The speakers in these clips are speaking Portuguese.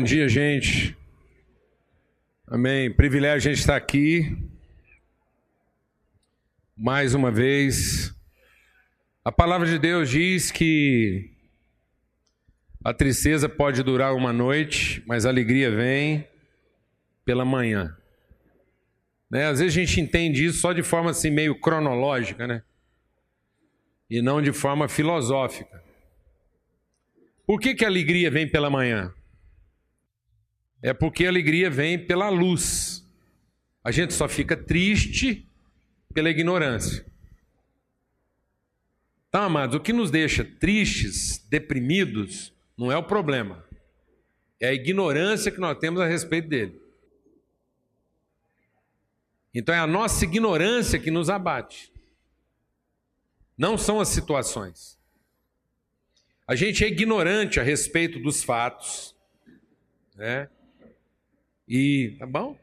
Bom dia, gente. Amém. Privilégio a gente estar aqui mais uma vez. A palavra de Deus diz que a tristeza pode durar uma noite, mas a alegria vem pela manhã. Né? Às vezes a gente entende isso só de forma assim meio cronológica, né? E não de forma filosófica. Por que, que a alegria vem pela manhã? É porque a alegria vem pela luz. A gente só fica triste pela ignorância. Então, amados, o que nos deixa tristes, deprimidos, não é o problema. É a ignorância que nós temos a respeito dele. Então é a nossa ignorância que nos abate. Não são as situações. A gente é ignorante a respeito dos fatos, né? E tá bom?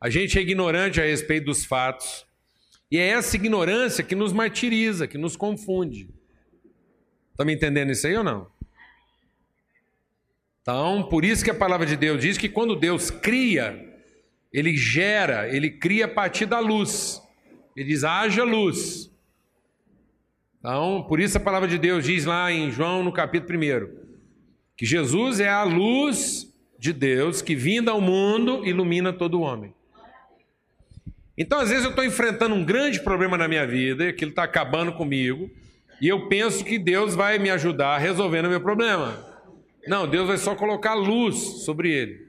A gente é ignorante a respeito dos fatos. E é essa ignorância que nos martiriza, que nos confunde. Está me entendendo isso aí ou não? Então, por isso que a palavra de Deus diz que quando Deus cria, ele gera, ele cria a partir da luz. Ele diz: haja luz. Então, por isso a palavra de Deus diz lá em João, no capítulo 1, que Jesus é a luz de Deus que, vinda ao mundo, ilumina todo homem. Então, às vezes, eu estou enfrentando um grande problema na minha vida, e aquilo está acabando comigo, e eu penso que Deus vai me ajudar resolvendo o meu problema. Não, Deus vai só colocar luz sobre ele,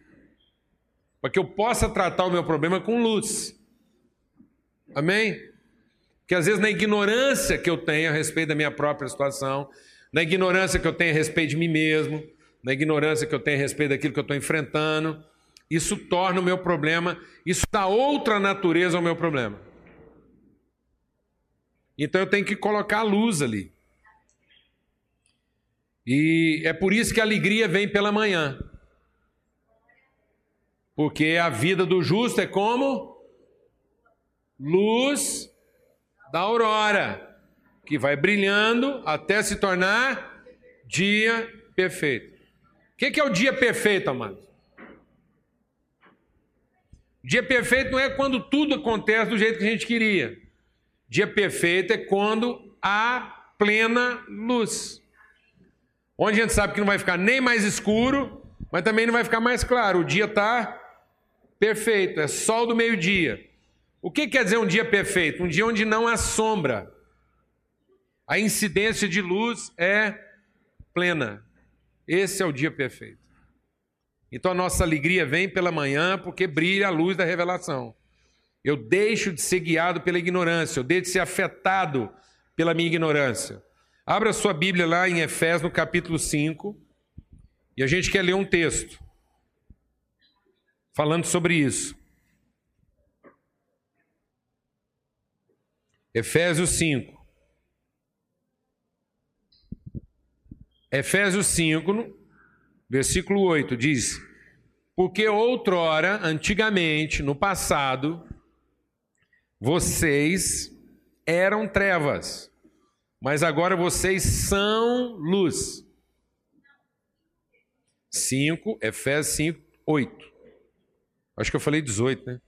para que eu possa tratar o meu problema com luz. Amém? Porque às vezes, na ignorância que eu tenho a respeito da minha própria situação, na ignorância que eu tenho a respeito de mim mesmo, na ignorância que eu tenho a respeito daquilo que eu estou enfrentando, isso torna o meu problema, isso dá outra natureza ao meu problema. Então eu tenho que colocar a luz ali. E é por isso que a alegria vem pela manhã. Porque a vida do justo é como luz da aurora, que vai brilhando até se tornar dia perfeito. O que, que, é o dia perfeito, amado? Dia perfeito não é quando tudo acontece do jeito que a gente queria. Dia perfeito é quando há plena luz. Onde a gente sabe que não vai ficar nem mais escuro, mas também não vai ficar mais claro. O dia está perfeito, é sol do meio-dia. O que quer dizer um dia perfeito? Um dia onde não há sombra. A incidência de luz é plena. Esse é o dia perfeito. Então a nossa alegria vem pela manhã porque brilha a luz da revelação. Eu deixo de ser guiado pela ignorância, eu deixo de ser afetado pela minha ignorância. Abra sua Bíblia lá em Efésios, no capítulo 5, e a gente quer ler um texto falando sobre isso. Efésios 5. Efésios 5, versículo 8, diz: Porque outrora, antigamente, no passado, vocês eram trevas, mas agora vocês são luz. 5, Efésios 5, 8. Acho que eu falei 18, né?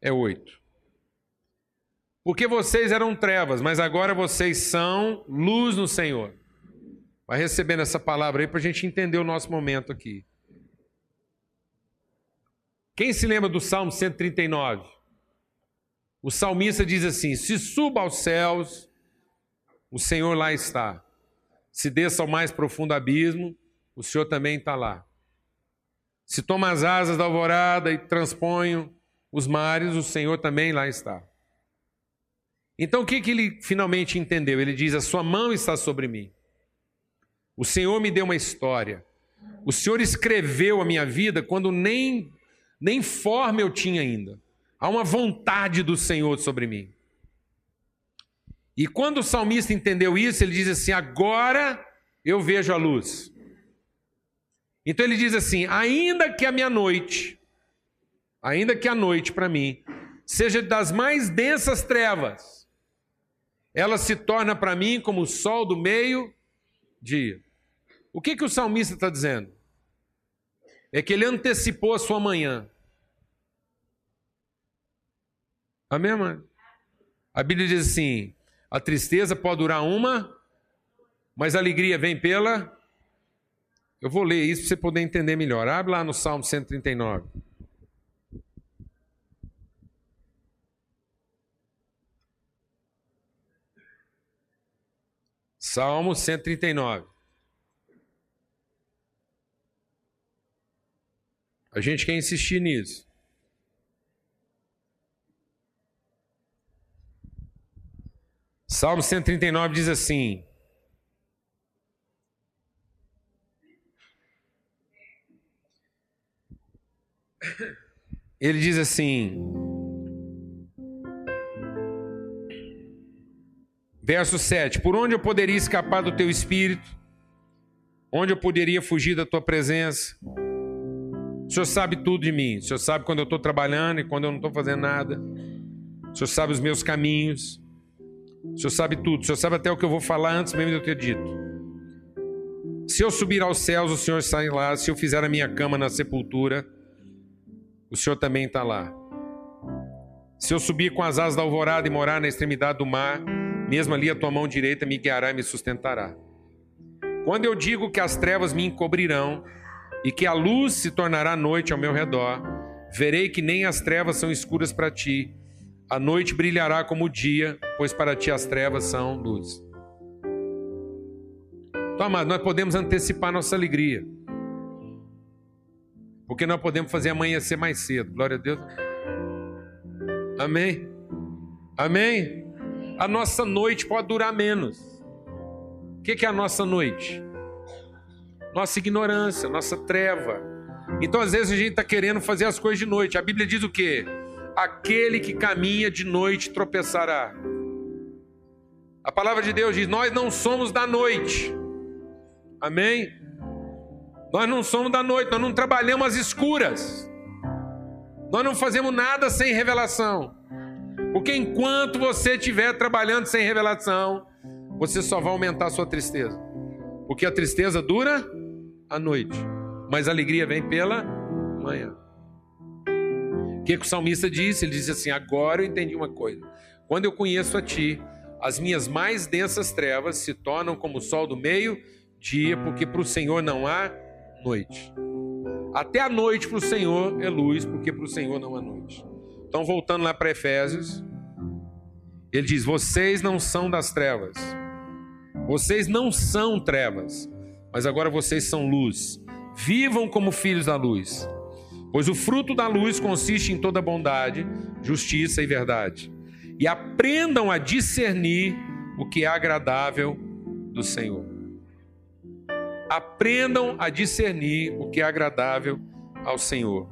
É 8. Porque vocês eram trevas, mas agora vocês são luz no Senhor. Vai recebendo essa palavra aí para a gente entender o nosso momento aqui. Quem se lembra do Salmo 139? O salmista diz assim: Se suba aos céus, o Senhor lá está. Se desça ao mais profundo abismo, o Senhor também está lá. Se toma as asas da alvorada e transponho os mares, o Senhor também lá está. Então o que, que ele finalmente entendeu? Ele diz: A sua mão está sobre mim. O Senhor me deu uma história. O Senhor escreveu a minha vida quando nem, nem forma eu tinha ainda. Há uma vontade do Senhor sobre mim. E quando o salmista entendeu isso, ele diz assim: Agora eu vejo a luz. Então ele diz assim: Ainda que a minha noite, ainda que a noite para mim seja das mais densas trevas, ela se torna para mim como o sol do meio dia. O que, que o salmista está dizendo? é que ele antecipou a sua manhã. Amém, mãe? A Bíblia diz assim: a tristeza pode durar uma, mas a alegria vem pela. Eu vou ler isso para você poder entender melhor. Abre lá no Salmo 139. Salmo 139. A gente quer insistir nisso. Salmo 139 diz assim: Ele diz assim, verso 7: Por onde eu poderia escapar do teu espírito? Onde eu poderia fugir da tua presença? O Senhor sabe tudo de mim. O Senhor sabe quando eu estou trabalhando e quando eu não estou fazendo nada. O Senhor sabe os meus caminhos. O Senhor sabe tudo, o Senhor sabe até o que eu vou falar antes mesmo de eu ter dito. Se eu subir aos céus, o Senhor sai lá. Se eu fizer a minha cama na sepultura, o Senhor também está lá. Se eu subir com as asas da alvorada e morar na extremidade do mar, mesmo ali a tua mão direita me guiará e me sustentará. Quando eu digo que as trevas me encobrirão e que a luz se tornará noite ao meu redor, verei que nem as trevas são escuras para ti a noite brilhará como o dia, pois para ti as trevas são luz. Então, amado, nós podemos antecipar nossa alegria. Porque nós podemos fazer amanhecer mais cedo. Glória a Deus. Amém. Amém. A nossa noite pode durar menos. O que é a nossa noite? Nossa ignorância, nossa treva. Então, às vezes, a gente está querendo fazer as coisas de noite. A Bíblia diz o quê? aquele que caminha de noite tropeçará. A palavra de Deus diz: Nós não somos da noite. Amém? Nós não somos da noite, nós não trabalhamos às escuras. Nós não fazemos nada sem revelação. Porque enquanto você estiver trabalhando sem revelação, você só vai aumentar a sua tristeza. Porque a tristeza dura a noite, mas a alegria vem pela manhã. O que, que o salmista disse? Ele disse assim: Agora eu entendi uma coisa. Quando eu conheço a ti, as minhas mais densas trevas se tornam como o sol do meio-dia, porque para o Senhor não há noite. Até a noite para o Senhor é luz, porque para o Senhor não há noite. Então, voltando lá para Efésios, ele diz: Vocês não são das trevas, vocês não são trevas, mas agora vocês são luz. Vivam como filhos da luz. Pois o fruto da luz consiste em toda bondade, justiça e verdade. E aprendam a discernir o que é agradável do Senhor. Aprendam a discernir o que é agradável ao Senhor.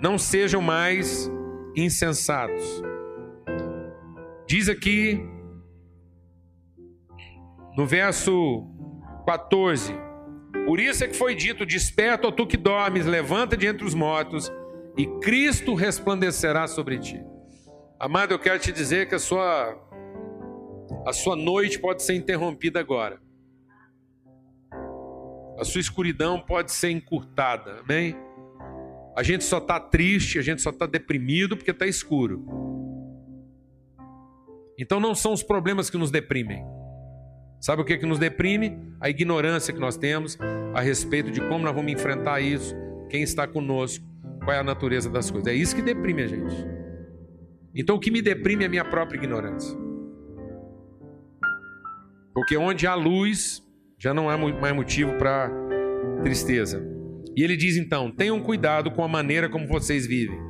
Não sejam mais insensatos. Diz aqui no verso 14: por isso é que foi dito: Desperta, ó tu que dormes, levanta de entre os mortos, e Cristo resplandecerá sobre ti. Amado, eu quero te dizer que a sua, a sua noite pode ser interrompida agora. A sua escuridão pode ser encurtada, amém? A gente só está triste, a gente só está deprimido porque está escuro. Então não são os problemas que nos deprimem. Sabe o que, que nos deprime? A ignorância que nós temos a respeito de como nós vamos enfrentar isso, quem está conosco, qual é a natureza das coisas. É isso que deprime a gente. Então o que me deprime é a minha própria ignorância. Porque onde há luz, já não há mais motivo para tristeza. E ele diz então: tenham cuidado com a maneira como vocês vivem.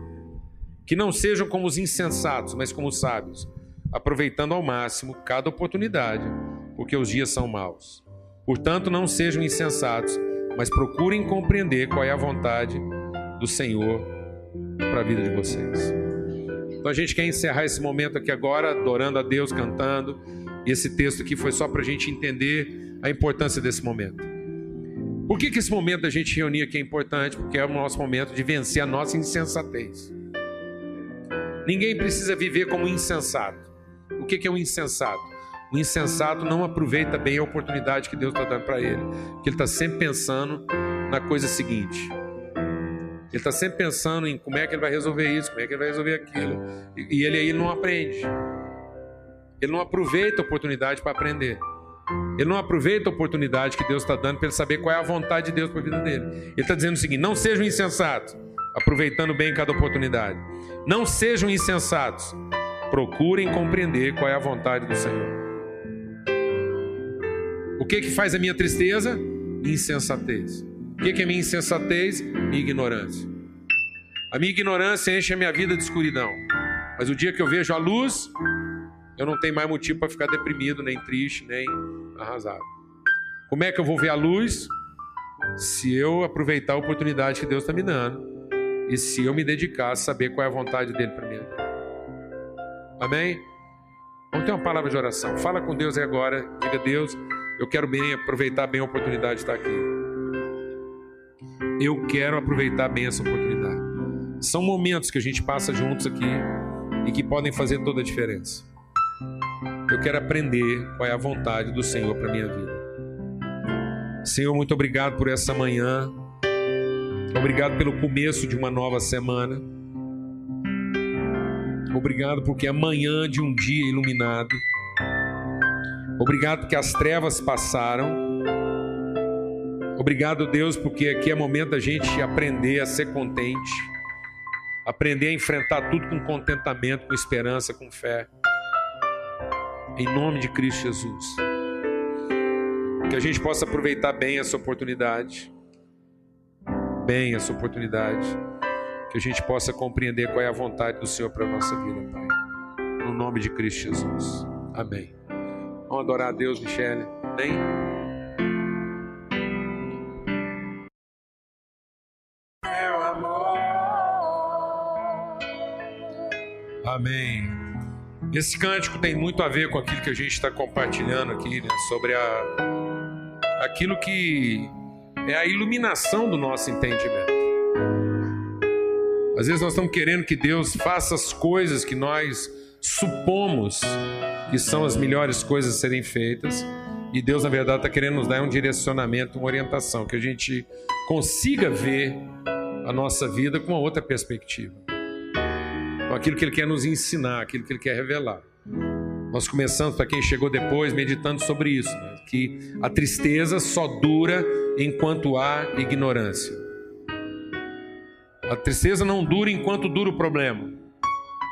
Que não sejam como os insensatos, mas como os sábios, aproveitando ao máximo cada oportunidade porque os dias são maus. Portanto, não sejam insensatos, mas procurem compreender qual é a vontade do Senhor para a vida de vocês. Então a gente quer encerrar esse momento aqui agora, adorando a Deus, cantando. E esse texto aqui foi só para a gente entender a importância desse momento. Por que, que esse momento da gente reunir aqui é importante? Porque é o nosso momento de vencer a nossa insensatez. Ninguém precisa viver como insensato. O que, que é um insensato? O insensato não aproveita bem a oportunidade que Deus está dando para ele, que ele está sempre pensando na coisa seguinte: Ele está sempre pensando em como é que ele vai resolver isso, como é que ele vai resolver aquilo. E ele aí não aprende. Ele não aproveita a oportunidade para aprender. Ele não aproveita a oportunidade que Deus está dando para ele saber qual é a vontade de Deus para a vida dele. Ele está dizendo o seguinte: não sejam insensatos, aproveitando bem cada oportunidade. Não sejam insensatos, procurem compreender qual é a vontade do Senhor. O que que faz a minha tristeza? Insensatez. O que, que é minha insensatez? Minha ignorância. A minha ignorância enche a minha vida de escuridão. Mas o dia que eu vejo a luz, eu não tenho mais motivo para ficar deprimido, nem triste, nem arrasado. Como é que eu vou ver a luz? Se eu aproveitar a oportunidade que Deus está me dando e se eu me dedicar a saber qual é a vontade dele para mim. Amém? Vamos ter uma palavra de oração. Fala com Deus agora. Diga, Deus, eu quero bem aproveitar bem a oportunidade de estar aqui eu quero aproveitar bem essa oportunidade. São momentos que a gente passa juntos aqui e que podem fazer toda a diferença. Eu quero aprender qual é a vontade do Senhor para minha vida. Senhor, muito obrigado por essa manhã. Obrigado pelo começo de uma nova semana. Obrigado porque é manhã de um dia iluminado. Obrigado porque as trevas passaram Obrigado, Deus, porque aqui é momento da gente aprender a ser contente, aprender a enfrentar tudo com contentamento, com esperança, com fé. Em nome de Cristo Jesus. Que a gente possa aproveitar bem essa oportunidade. Bem essa oportunidade. Que a gente possa compreender qual é a vontade do Senhor para a nossa vida, Pai. No nome de Cristo Jesus. Amém. Vamos adorar a Deus, Michele. Amém. Amém. Esse cântico tem muito a ver com aquilo que a gente está compartilhando aqui, né? sobre a, aquilo que é a iluminação do nosso entendimento. Às vezes nós estamos querendo que Deus faça as coisas que nós supomos que são as melhores coisas a serem feitas, e Deus, na verdade, está querendo nos dar um direcionamento, uma orientação, que a gente consiga ver a nossa vida com uma outra perspectiva com aquilo que Ele quer nos ensinar, aquilo que Ele quer revelar. Nós começamos, para quem chegou depois, meditando sobre isso, né? que a tristeza só dura enquanto há ignorância. A tristeza não dura enquanto dura o problema.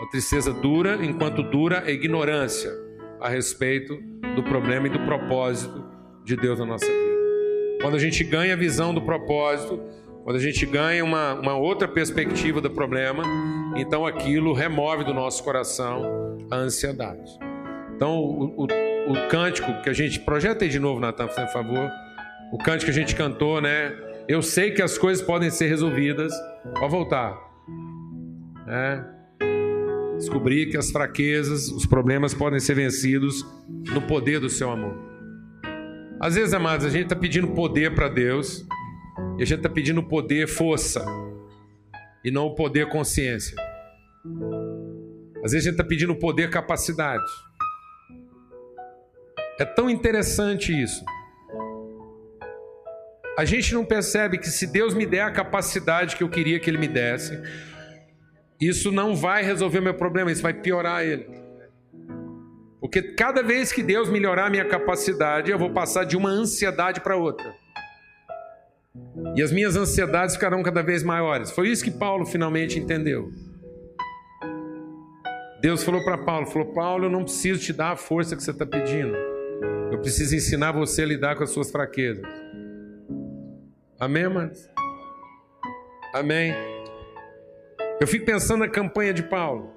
A tristeza dura enquanto dura a ignorância a respeito do problema e do propósito de Deus na nossa vida. Quando a gente ganha a visão do propósito, quando a gente ganha uma, uma outra perspectiva do problema, então aquilo remove do nosso coração a ansiedade. Então, o, o, o cântico que a gente. Projeta aí de novo, Natan, por favor. O cântico que a gente cantou, né? Eu sei que as coisas podem ser resolvidas. Pode voltar. É. Descobrir que as fraquezas, os problemas podem ser vencidos no poder do seu amor. Às vezes, amados, a gente está pedindo poder para Deus e a gente está pedindo poder, força, e não o poder consciência. Às vezes a gente está pedindo poder, capacidade. É tão interessante isso. A gente não percebe que se Deus me der a capacidade que eu queria que Ele me desse, isso não vai resolver meu problema, isso vai piorar ele. Porque cada vez que Deus melhorar a minha capacidade, eu vou passar de uma ansiedade para outra. E as minhas ansiedades ficarão cada vez maiores. Foi isso que Paulo finalmente entendeu. Deus falou para Paulo: falou, Paulo, eu não preciso te dar a força que você está pedindo. Eu preciso ensinar você a lidar com as suas fraquezas. Amém, irmãs? Amém. Eu fico pensando na campanha de Paulo.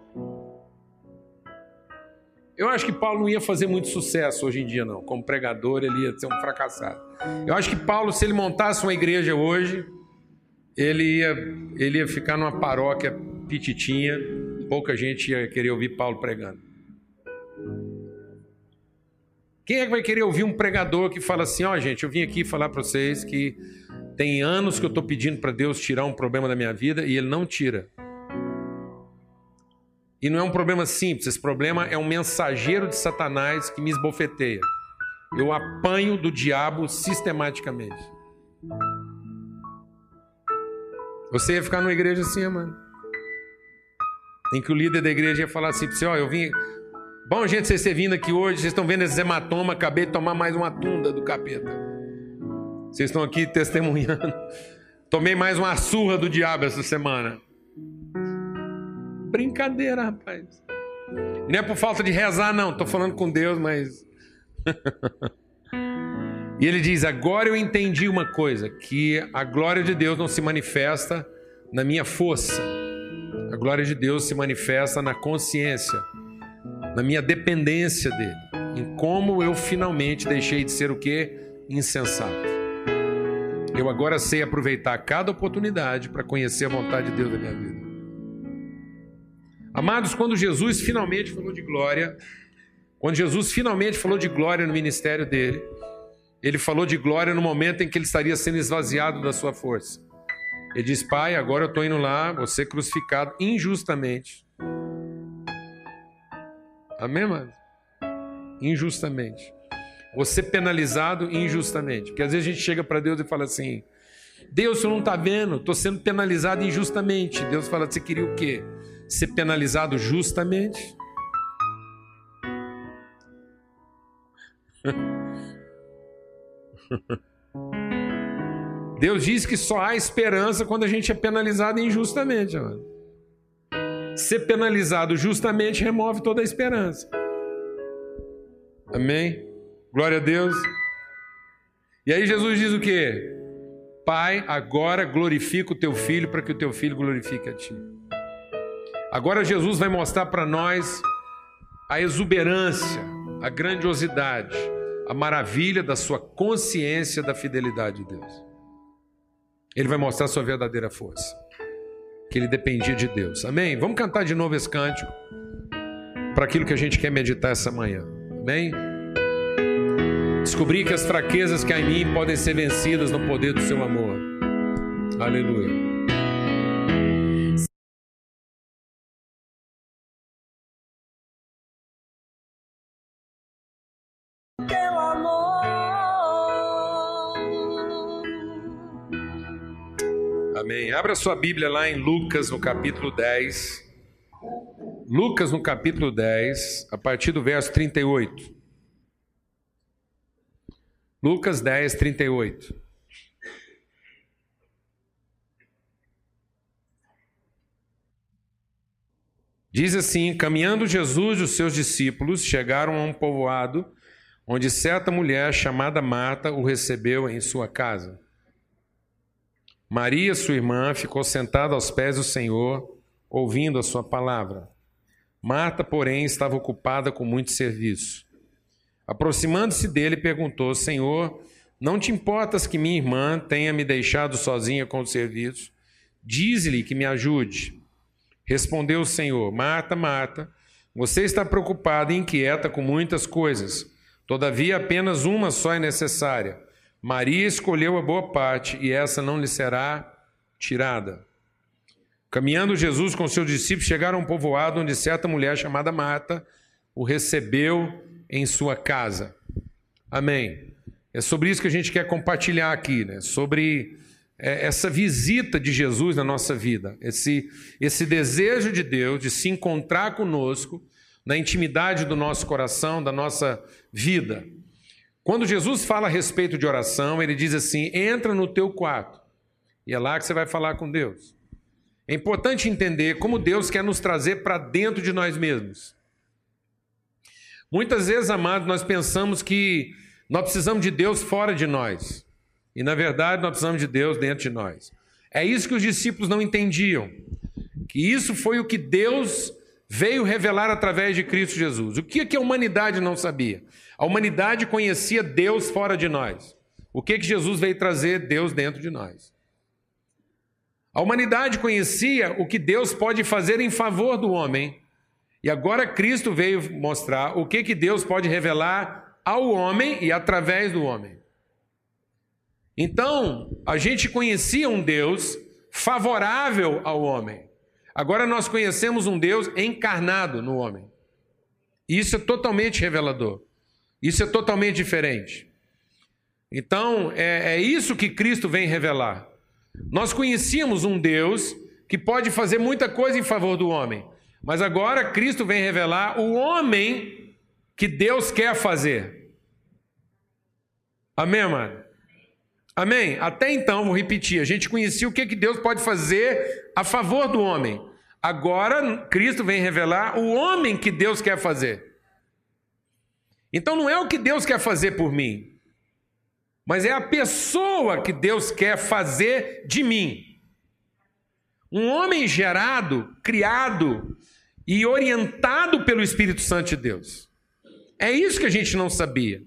Eu acho que Paulo não ia fazer muito sucesso hoje em dia, não. Como pregador, ele ia ser um fracassado. Eu acho que Paulo, se ele montasse uma igreja hoje, ele ia, ele ia ficar numa paróquia pititinha, pouca gente ia querer ouvir Paulo pregando. Quem é que vai querer ouvir um pregador que fala assim: Ó, oh, gente, eu vim aqui falar para vocês que tem anos que eu estou pedindo para Deus tirar um problema da minha vida e Ele não tira. E não é um problema simples, esse problema é um mensageiro de Satanás que me esbofeteia. Eu apanho do diabo sistematicamente. Você ia ficar numa igreja assim, mano. Em que o líder da igreja ia falar assim para você: Ó, eu vim. Bom, gente, vocês terem vindo aqui hoje, vocês estão vendo esses hematomas, acabei de tomar mais uma tunda do capeta. Vocês estão aqui testemunhando. Tomei mais uma surra do diabo essa semana. Brincadeira, rapaz. Não é por falta de rezar, não. Estou falando com Deus, mas. e ele diz: Agora eu entendi uma coisa: que a glória de Deus não se manifesta na minha força. A glória de Deus se manifesta na consciência, na minha dependência dele, em como eu finalmente deixei de ser o que? Insensato. Eu agora sei aproveitar cada oportunidade para conhecer a vontade de Deus na minha vida. Amados, quando Jesus finalmente falou de glória, quando Jesus finalmente falou de glória no ministério dele, ele falou de glória no momento em que ele estaria sendo esvaziado da sua força. Ele diz: Pai, agora eu estou indo lá, você crucificado injustamente. Amém, mano? Injustamente. Você penalizado injustamente. Porque às vezes a gente chega para Deus e fala assim: Deus, você não está vendo, estou sendo penalizado injustamente. Deus fala: Você queria o quê? ser penalizado justamente? Deus diz que só há esperança quando a gente é penalizado injustamente. Mano. Ser penalizado justamente remove toda a esperança. Amém? Glória a Deus. E aí Jesus diz o que? Pai, agora glorifica o teu filho para que o teu filho glorifique a ti. Agora Jesus vai mostrar para nós a exuberância, a grandiosidade, a maravilha da sua consciência da fidelidade de Deus. Ele vai mostrar a sua verdadeira força, que ele dependia de Deus. Amém? Vamos cantar de novo esse cântico para aquilo que a gente quer meditar essa manhã. Amém? Descobri que as fraquezas que há em mim podem ser vencidas no poder do seu amor. Aleluia. Amém. Abra sua Bíblia lá em Lucas, no capítulo 10. Lucas, no capítulo 10, a partir do verso 38. Lucas 10, 38. Diz assim: Caminhando Jesus e os seus discípulos chegaram a um povoado onde certa mulher chamada Marta o recebeu em sua casa. Maria, sua irmã, ficou sentada aos pés do Senhor, ouvindo a sua palavra. Marta, porém, estava ocupada com muito serviço. Aproximando-se dele, perguntou: Senhor, não te importas que minha irmã tenha me deixado sozinha com o serviço? Diz-lhe que me ajude. Respondeu o Senhor: Marta, Marta, você está preocupada e inquieta com muitas coisas. Todavia, apenas uma só é necessária. Maria escolheu a boa parte e essa não lhe será tirada. Caminhando Jesus com seus discípulos, chegaram a um povoado onde certa mulher chamada Marta o recebeu em sua casa. Amém. É sobre isso que a gente quer compartilhar aqui, né? Sobre é, essa visita de Jesus na nossa vida, esse, esse desejo de Deus de se encontrar conosco na intimidade do nosso coração, da nossa vida. Quando Jesus fala a respeito de oração, ele diz assim: entra no teu quarto. E é lá que você vai falar com Deus. É importante entender como Deus quer nos trazer para dentro de nós mesmos. Muitas vezes, amados, nós pensamos que nós precisamos de Deus fora de nós. E na verdade, nós precisamos de Deus dentro de nós. É isso que os discípulos não entendiam. Que isso foi o que Deus veio revelar através de Cristo Jesus. O que, que a humanidade não sabia? A humanidade conhecia Deus fora de nós. O que, que Jesus veio trazer? Deus dentro de nós. A humanidade conhecia o que Deus pode fazer em favor do homem. E agora Cristo veio mostrar o que, que Deus pode revelar ao homem e através do homem. Então, a gente conhecia um Deus favorável ao homem. Agora nós conhecemos um Deus encarnado no homem. Isso é totalmente revelador. Isso é totalmente diferente. Então, é, é isso que Cristo vem revelar. Nós conhecíamos um Deus que pode fazer muita coisa em favor do homem, mas agora Cristo vem revelar o homem que Deus quer fazer. Amém, mano? Amém? Até então, vou repetir, a gente conhecia o que, que Deus pode fazer a favor do homem. Agora, Cristo vem revelar o homem que Deus quer fazer. Então, não é o que Deus quer fazer por mim, mas é a pessoa que Deus quer fazer de mim. Um homem gerado, criado e orientado pelo Espírito Santo de Deus. É isso que a gente não sabia.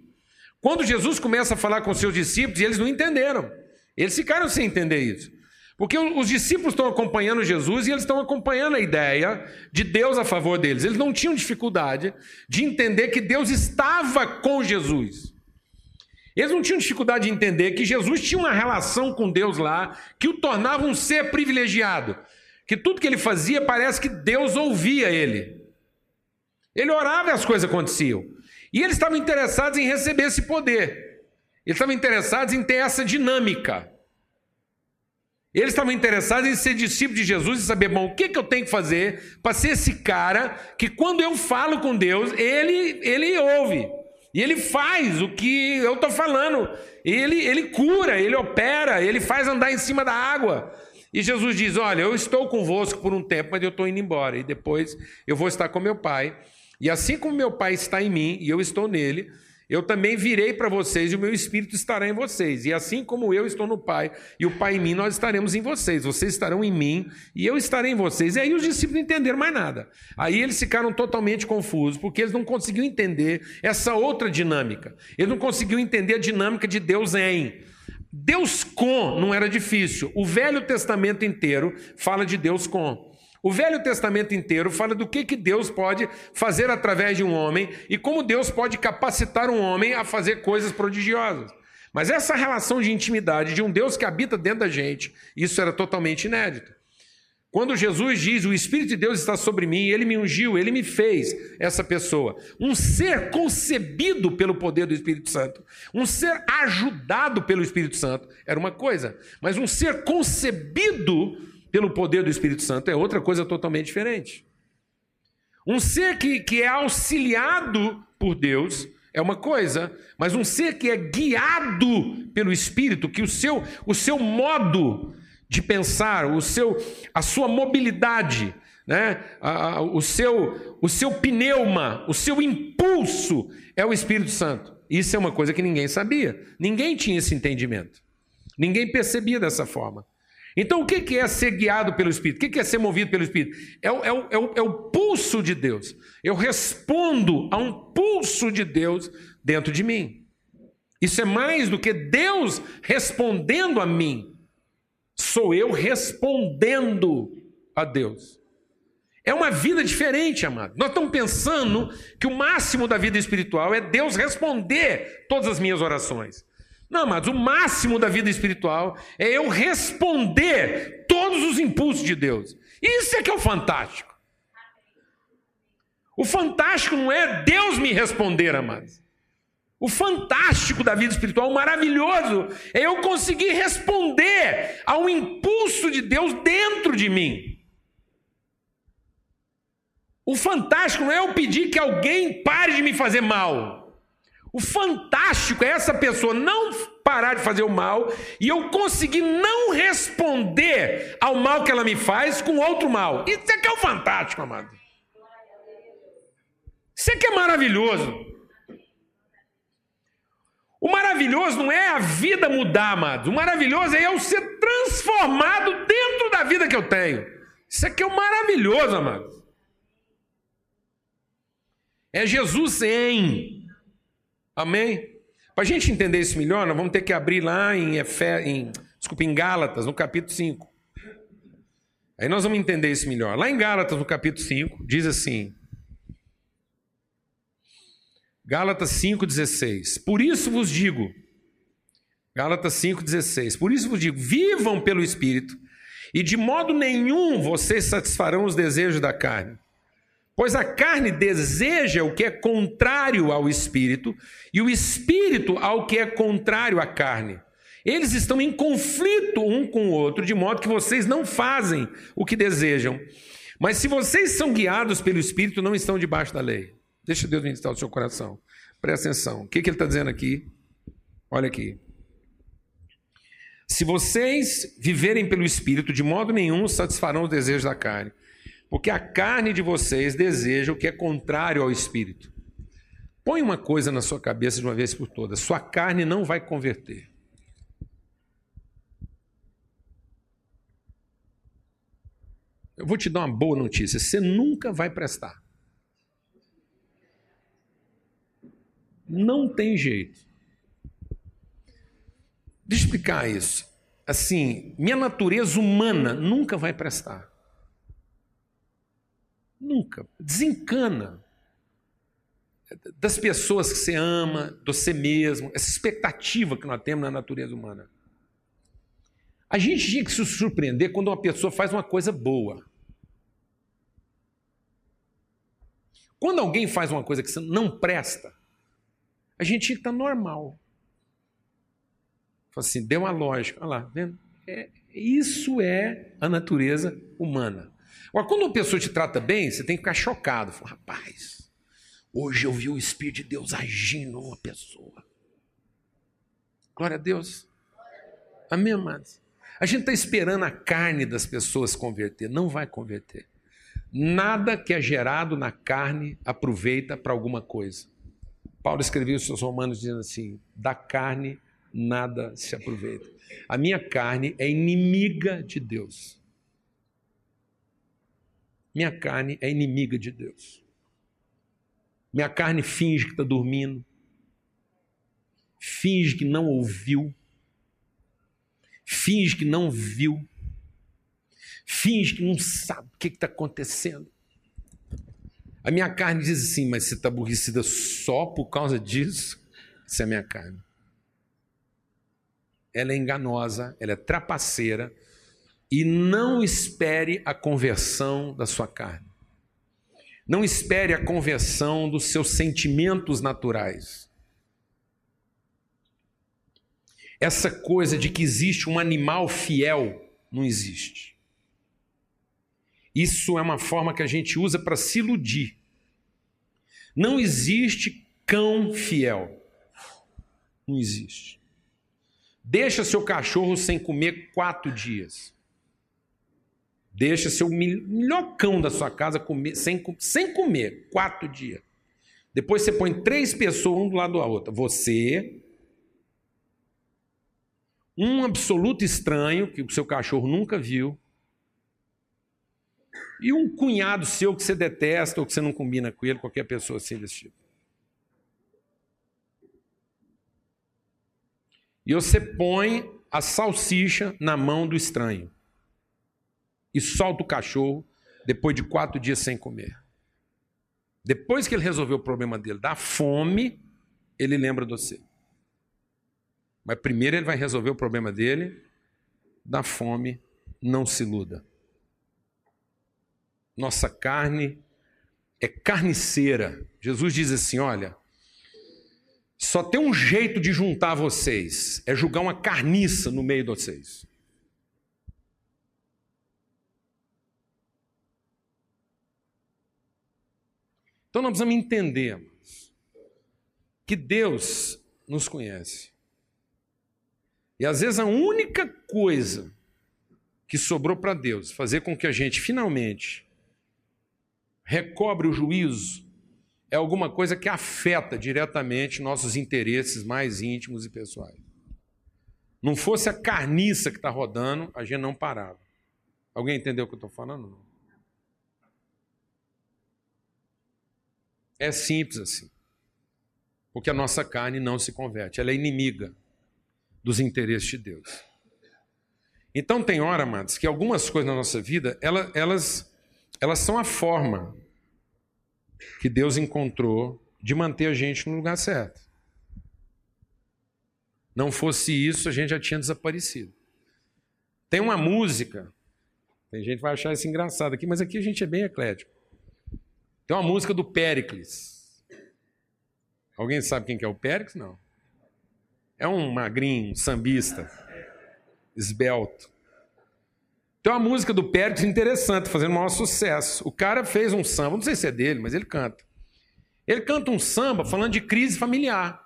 Quando Jesus começa a falar com seus discípulos, eles não entenderam. Eles ficaram sem entender isso. Porque os discípulos estão acompanhando Jesus e eles estão acompanhando a ideia de Deus a favor deles. Eles não tinham dificuldade de entender que Deus estava com Jesus. Eles não tinham dificuldade de entender que Jesus tinha uma relação com Deus lá que o tornava um ser privilegiado. Que tudo que ele fazia parece que Deus ouvia ele. Ele orava e as coisas aconteciam. E eles estavam interessados em receber esse poder. Eles estavam interessados em ter essa dinâmica. Eles estavam interessados em ser discípulos de Jesus e saber, bom, o que, que eu tenho que fazer para ser esse cara que quando eu falo com Deus, ele, ele ouve. E ele faz o que eu estou falando. Ele, ele cura, ele opera, ele faz andar em cima da água. E Jesus diz: Olha, eu estou convosco por um tempo, mas eu estou indo embora. E depois eu vou estar com meu Pai. E assim como meu Pai está em mim e eu estou nele, eu também virei para vocês e o meu espírito estará em vocês. E assim como eu estou no Pai e o Pai em mim, nós estaremos em vocês. Vocês estarão em mim e eu estarei em vocês. E aí os discípulos não entenderam mais nada. Aí eles ficaram totalmente confusos, porque eles não conseguiam entender essa outra dinâmica. Eles não conseguiam entender a dinâmica de Deus em. Deus com não era difícil. O Velho Testamento inteiro fala de Deus com. O Velho Testamento inteiro fala do que, que Deus pode fazer através de um homem e como Deus pode capacitar um homem a fazer coisas prodigiosas. Mas essa relação de intimidade de um Deus que habita dentro da gente, isso era totalmente inédito. Quando Jesus diz: O Espírito de Deus está sobre mim, ele me ungiu, ele me fez essa pessoa. Um ser concebido pelo poder do Espírito Santo, um ser ajudado pelo Espírito Santo, era uma coisa, mas um ser concebido pelo poder do Espírito Santo é outra coisa totalmente diferente. Um ser que, que é auxiliado por Deus é uma coisa, mas um ser que é guiado pelo Espírito, que o seu, o seu modo de pensar, o seu, a sua mobilidade, né? A, a, o, seu, o seu pneuma, o seu impulso é o Espírito Santo. Isso é uma coisa que ninguém sabia, ninguém tinha esse entendimento, ninguém percebia dessa forma. Então, o que é ser guiado pelo Espírito? O que é ser movido pelo Espírito? É o, é, o, é, o, é o, pulso de Deus. Eu respondo a um pulso de Deus dentro de mim. Isso é mais do que Deus respondendo a mim. Sou eu respondendo a Deus. É uma vida diferente, amado. Nós estamos pensando que o máximo da vida espiritual é Deus responder todas as minhas orações. Não, mas o máximo da vida espiritual é eu responder todos os impulsos de Deus. Isso é que é o fantástico. O fantástico não é Deus me responder, amados. O fantástico da vida espiritual, o maravilhoso, é eu conseguir responder a um impulso de Deus dentro de mim. O fantástico não é eu pedir que alguém pare de me fazer mal. O fantástico é essa pessoa não parar de fazer o mal e eu conseguir não responder ao mal que ela me faz com outro mal. Isso é que é o fantástico, amado. Isso é que é maravilhoso. O maravilhoso não é a vida mudar, amado. O maravilhoso é eu ser transformado dentro da vida que eu tenho. Isso aqui é o maravilhoso, amado. É Jesus em Amém? Para a gente entender isso melhor, nós vamos ter que abrir lá em, Efé, em, desculpa, em Gálatas, no capítulo 5. Aí nós vamos entender isso melhor. Lá em Gálatas, no capítulo 5, diz assim: Gálatas 5,16. Por isso vos digo, Gálatas 5,16. Por isso vos digo: vivam pelo Espírito, e de modo nenhum vocês satisfarão os desejos da carne. Pois a carne deseja o que é contrário ao espírito, e o espírito ao que é contrário à carne. Eles estão em conflito um com o outro, de modo que vocês não fazem o que desejam. Mas se vocês são guiados pelo Espírito, não estão debaixo da lei. Deixa Deus ministrar o seu coração. Presta atenção. O que, que ele está dizendo aqui? Olha aqui. Se vocês viverem pelo Espírito, de modo nenhum satisfarão os desejos da carne. Porque a carne de vocês deseja o que é contrário ao Espírito. Põe uma coisa na sua cabeça de uma vez por todas: sua carne não vai converter. Eu vou te dar uma boa notícia: você nunca vai prestar. Não tem jeito. Eu explicar isso. Assim, minha natureza humana nunca vai prestar. Nunca. Desencana das pessoas que você ama, de você mesmo, essa expectativa que nós temos na natureza humana. A gente tinha que se surpreender quando uma pessoa faz uma coisa boa. Quando alguém faz uma coisa que você não presta, a gente tinha que estar normal. Fala assim, deu uma lógica. Olha lá, vendo? É, isso é a natureza humana. Agora, quando uma pessoa te trata bem, você tem que ficar chocado. Fala, rapaz, hoje eu vi o Espírito de Deus agindo numa pessoa. Glória a Deus. Amém, amados? A gente está esperando a carne das pessoas converter. Não vai converter. Nada que é gerado na carne aproveita para alguma coisa. Paulo escreveu os seus romanos dizendo assim: da carne nada se aproveita. A minha carne é inimiga de Deus. Minha carne é inimiga de Deus. Minha carne finge que está dormindo, finge que não ouviu, finge que não viu, finge que não sabe o que está acontecendo. A minha carne diz assim, mas você está aborrecida só por causa disso? Isso é a minha carne ela é enganosa, ela é trapaceira e não espere a conversão da sua carne. Não espere a conversão dos seus sentimentos naturais. Essa coisa de que existe um animal fiel não existe. Isso é uma forma que a gente usa para se iludir. Não existe cão fiel. Não existe. Deixa seu cachorro sem comer quatro dias. Deixa seu melhor cão da sua casa comer, sem, sem comer quatro dias. Depois você põe três pessoas um do lado da outra. Você, um absoluto estranho que o seu cachorro nunca viu, e um cunhado seu que você detesta ou que você não combina com ele, qualquer pessoa assim desse tipo. E você põe a salsicha na mão do estranho. E solta o cachorro depois de quatro dias sem comer. Depois que ele resolveu o problema dele da fome, ele lembra de você. Mas primeiro ele vai resolver o problema dele da fome, não se iluda. Nossa carne é carniceira. Jesus diz assim: olha, só tem um jeito de juntar vocês: é jogar uma carniça no meio de vocês. Então nós precisamos entender que Deus nos conhece. E às vezes a única coisa que sobrou para Deus fazer com que a gente finalmente recobre o juízo é alguma coisa que afeta diretamente nossos interesses mais íntimos e pessoais. Não fosse a carniça que está rodando, a gente não parava. Alguém entendeu o que eu estou falando? Não. É simples assim. Porque a nossa carne não se converte, ela é inimiga dos interesses de Deus. Então tem hora, amados, que algumas coisas na nossa vida, elas, elas, elas são a forma que Deus encontrou de manter a gente no lugar certo. Não fosse isso, a gente já tinha desaparecido. Tem uma música, tem gente que vai achar isso engraçado aqui, mas aqui a gente é bem eclético. Tem uma música do Péricles. Alguém sabe quem que é o Péricles? Não. É um magrinho, um sambista, esbelto. Tem uma música do Pérez interessante, fazendo maior sucesso. O cara fez um samba, não sei se é dele, mas ele canta. Ele canta um samba falando de crise familiar.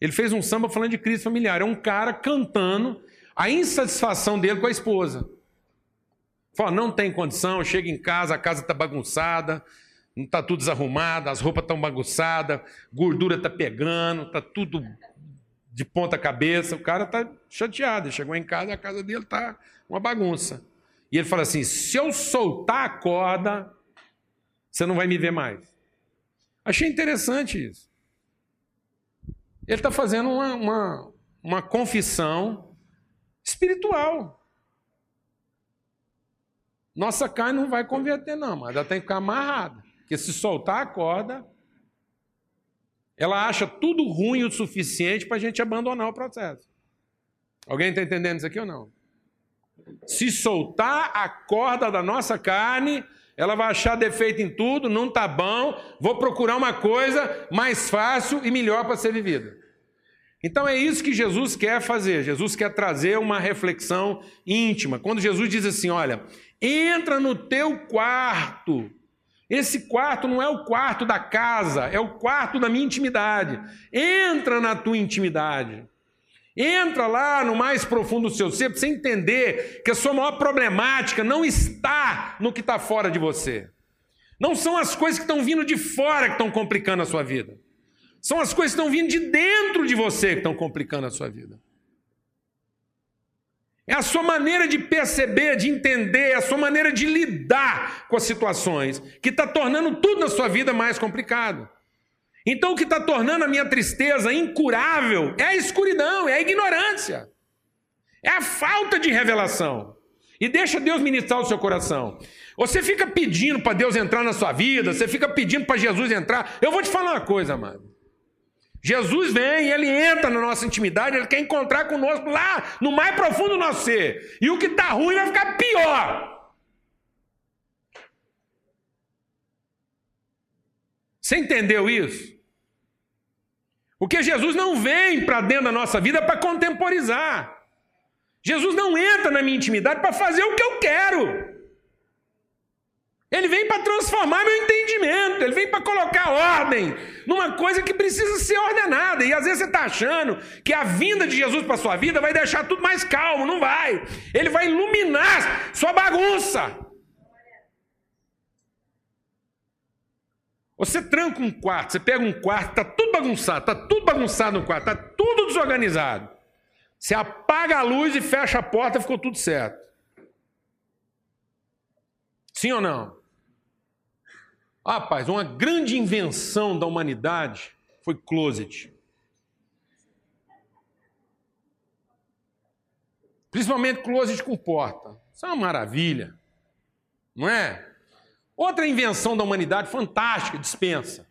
Ele fez um samba falando de crise familiar. É um cara cantando a insatisfação dele com a esposa. Fala, não tem condição, chega em casa, a casa está bagunçada, não está tudo desarrumado, as roupas estão bagunçadas, gordura está pegando, está tudo de ponta cabeça. O cara está chateado. Ele chegou em casa, a casa dele está uma bagunça. E ele fala assim: se eu soltar a corda, você não vai me ver mais. Achei interessante isso. Ele está fazendo uma, uma, uma confissão espiritual. Nossa carne não vai converter, não, mas ela tem que ficar amarrada. Porque se soltar a corda, ela acha tudo ruim o suficiente para a gente abandonar o processo. Alguém está entendendo isso aqui ou não? Se soltar a corda da nossa carne, ela vai achar defeito em tudo, não está bom, vou procurar uma coisa mais fácil e melhor para ser vivida. Então é isso que Jesus quer fazer. Jesus quer trazer uma reflexão íntima. Quando Jesus diz assim: Olha, Entra no teu quarto. Esse quarto não é o quarto da casa, é o quarto da minha intimidade. Entra na tua intimidade. Entra lá no mais profundo do seu ser para você entender que a sua maior problemática não está no que está fora de você. Não são as coisas que estão vindo de fora que estão complicando a sua vida. São as coisas que estão vindo de dentro de você que estão complicando a sua vida. É a sua maneira de perceber, de entender, é a sua maneira de lidar com as situações que está tornando tudo na sua vida mais complicado. Então, o que está tornando a minha tristeza incurável é a escuridão, é a ignorância, é a falta de revelação. E deixa Deus ministrar o seu coração. Você fica pedindo para Deus entrar na sua vida, você fica pedindo para Jesus entrar. Eu vou te falar uma coisa, amado. Jesus vem, ele entra na nossa intimidade, ele quer encontrar conosco lá no mais profundo do nosso ser. E o que está ruim vai ficar pior. Você entendeu isso? Porque Jesus não vem para dentro da nossa vida para contemporizar. Jesus não entra na minha intimidade para fazer o que eu quero. Ele vem para transformar meu entendimento, ele vem para colocar ordem numa coisa que precisa ser ordenada. E às vezes você está achando que a vinda de Jesus para sua vida vai deixar tudo mais calmo. Não vai. Ele vai iluminar sua bagunça. Você tranca um quarto, você pega um quarto, está tudo bagunçado, está tudo bagunçado no quarto, está tudo desorganizado. Você apaga a luz e fecha a porta, ficou tudo certo. Sim ou não? Ah, rapaz, uma grande invenção da humanidade foi closet. Principalmente closet com porta. Isso é uma maravilha. Não é? Outra invenção da humanidade fantástica, dispensa.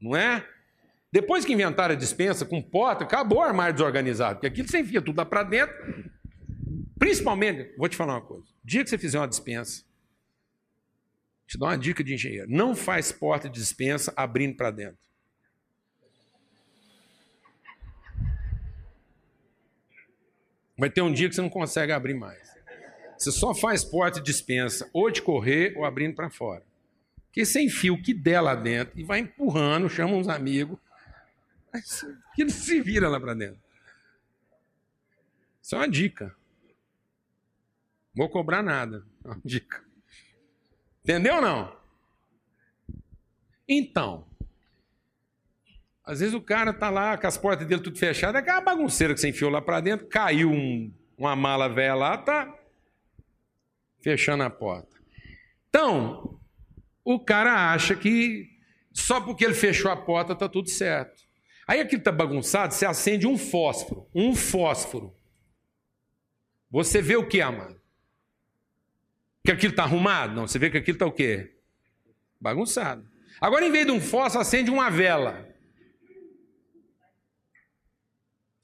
Não é? Depois que inventaram a dispensa com porta, acabou o armário desorganizado, porque aquilo você enfia tudo lá para dentro. Principalmente, vou te falar uma coisa: o dia que você fizer uma dispensa, te dou uma dica de engenheiro. Não faz porta de dispensa abrindo para dentro. Vai ter um dia que você não consegue abrir mais. Você só faz porta de dispensa ou de correr ou abrindo para fora. Porque você enfia o que der lá dentro e vai empurrando, chama uns amigos, que não se vira lá para dentro. Isso é uma dica. Vou cobrar nada. É uma dica. Entendeu ou não? Então, às vezes o cara tá lá com as portas dele tudo fechadas, é aquela bagunceira que você enfiou lá para dentro, caiu um, uma mala velha lá, tá fechando a porta. Então, o cara acha que só porque ele fechou a porta tá tudo certo. Aí aquilo tá bagunçado, você acende um fósforo, um fósforo. Você vê o que, amado? Que aquilo está arrumado? Não, você vê que aquilo está o quê? Bagunçado. Agora, em vez de um fósforo, acende uma vela.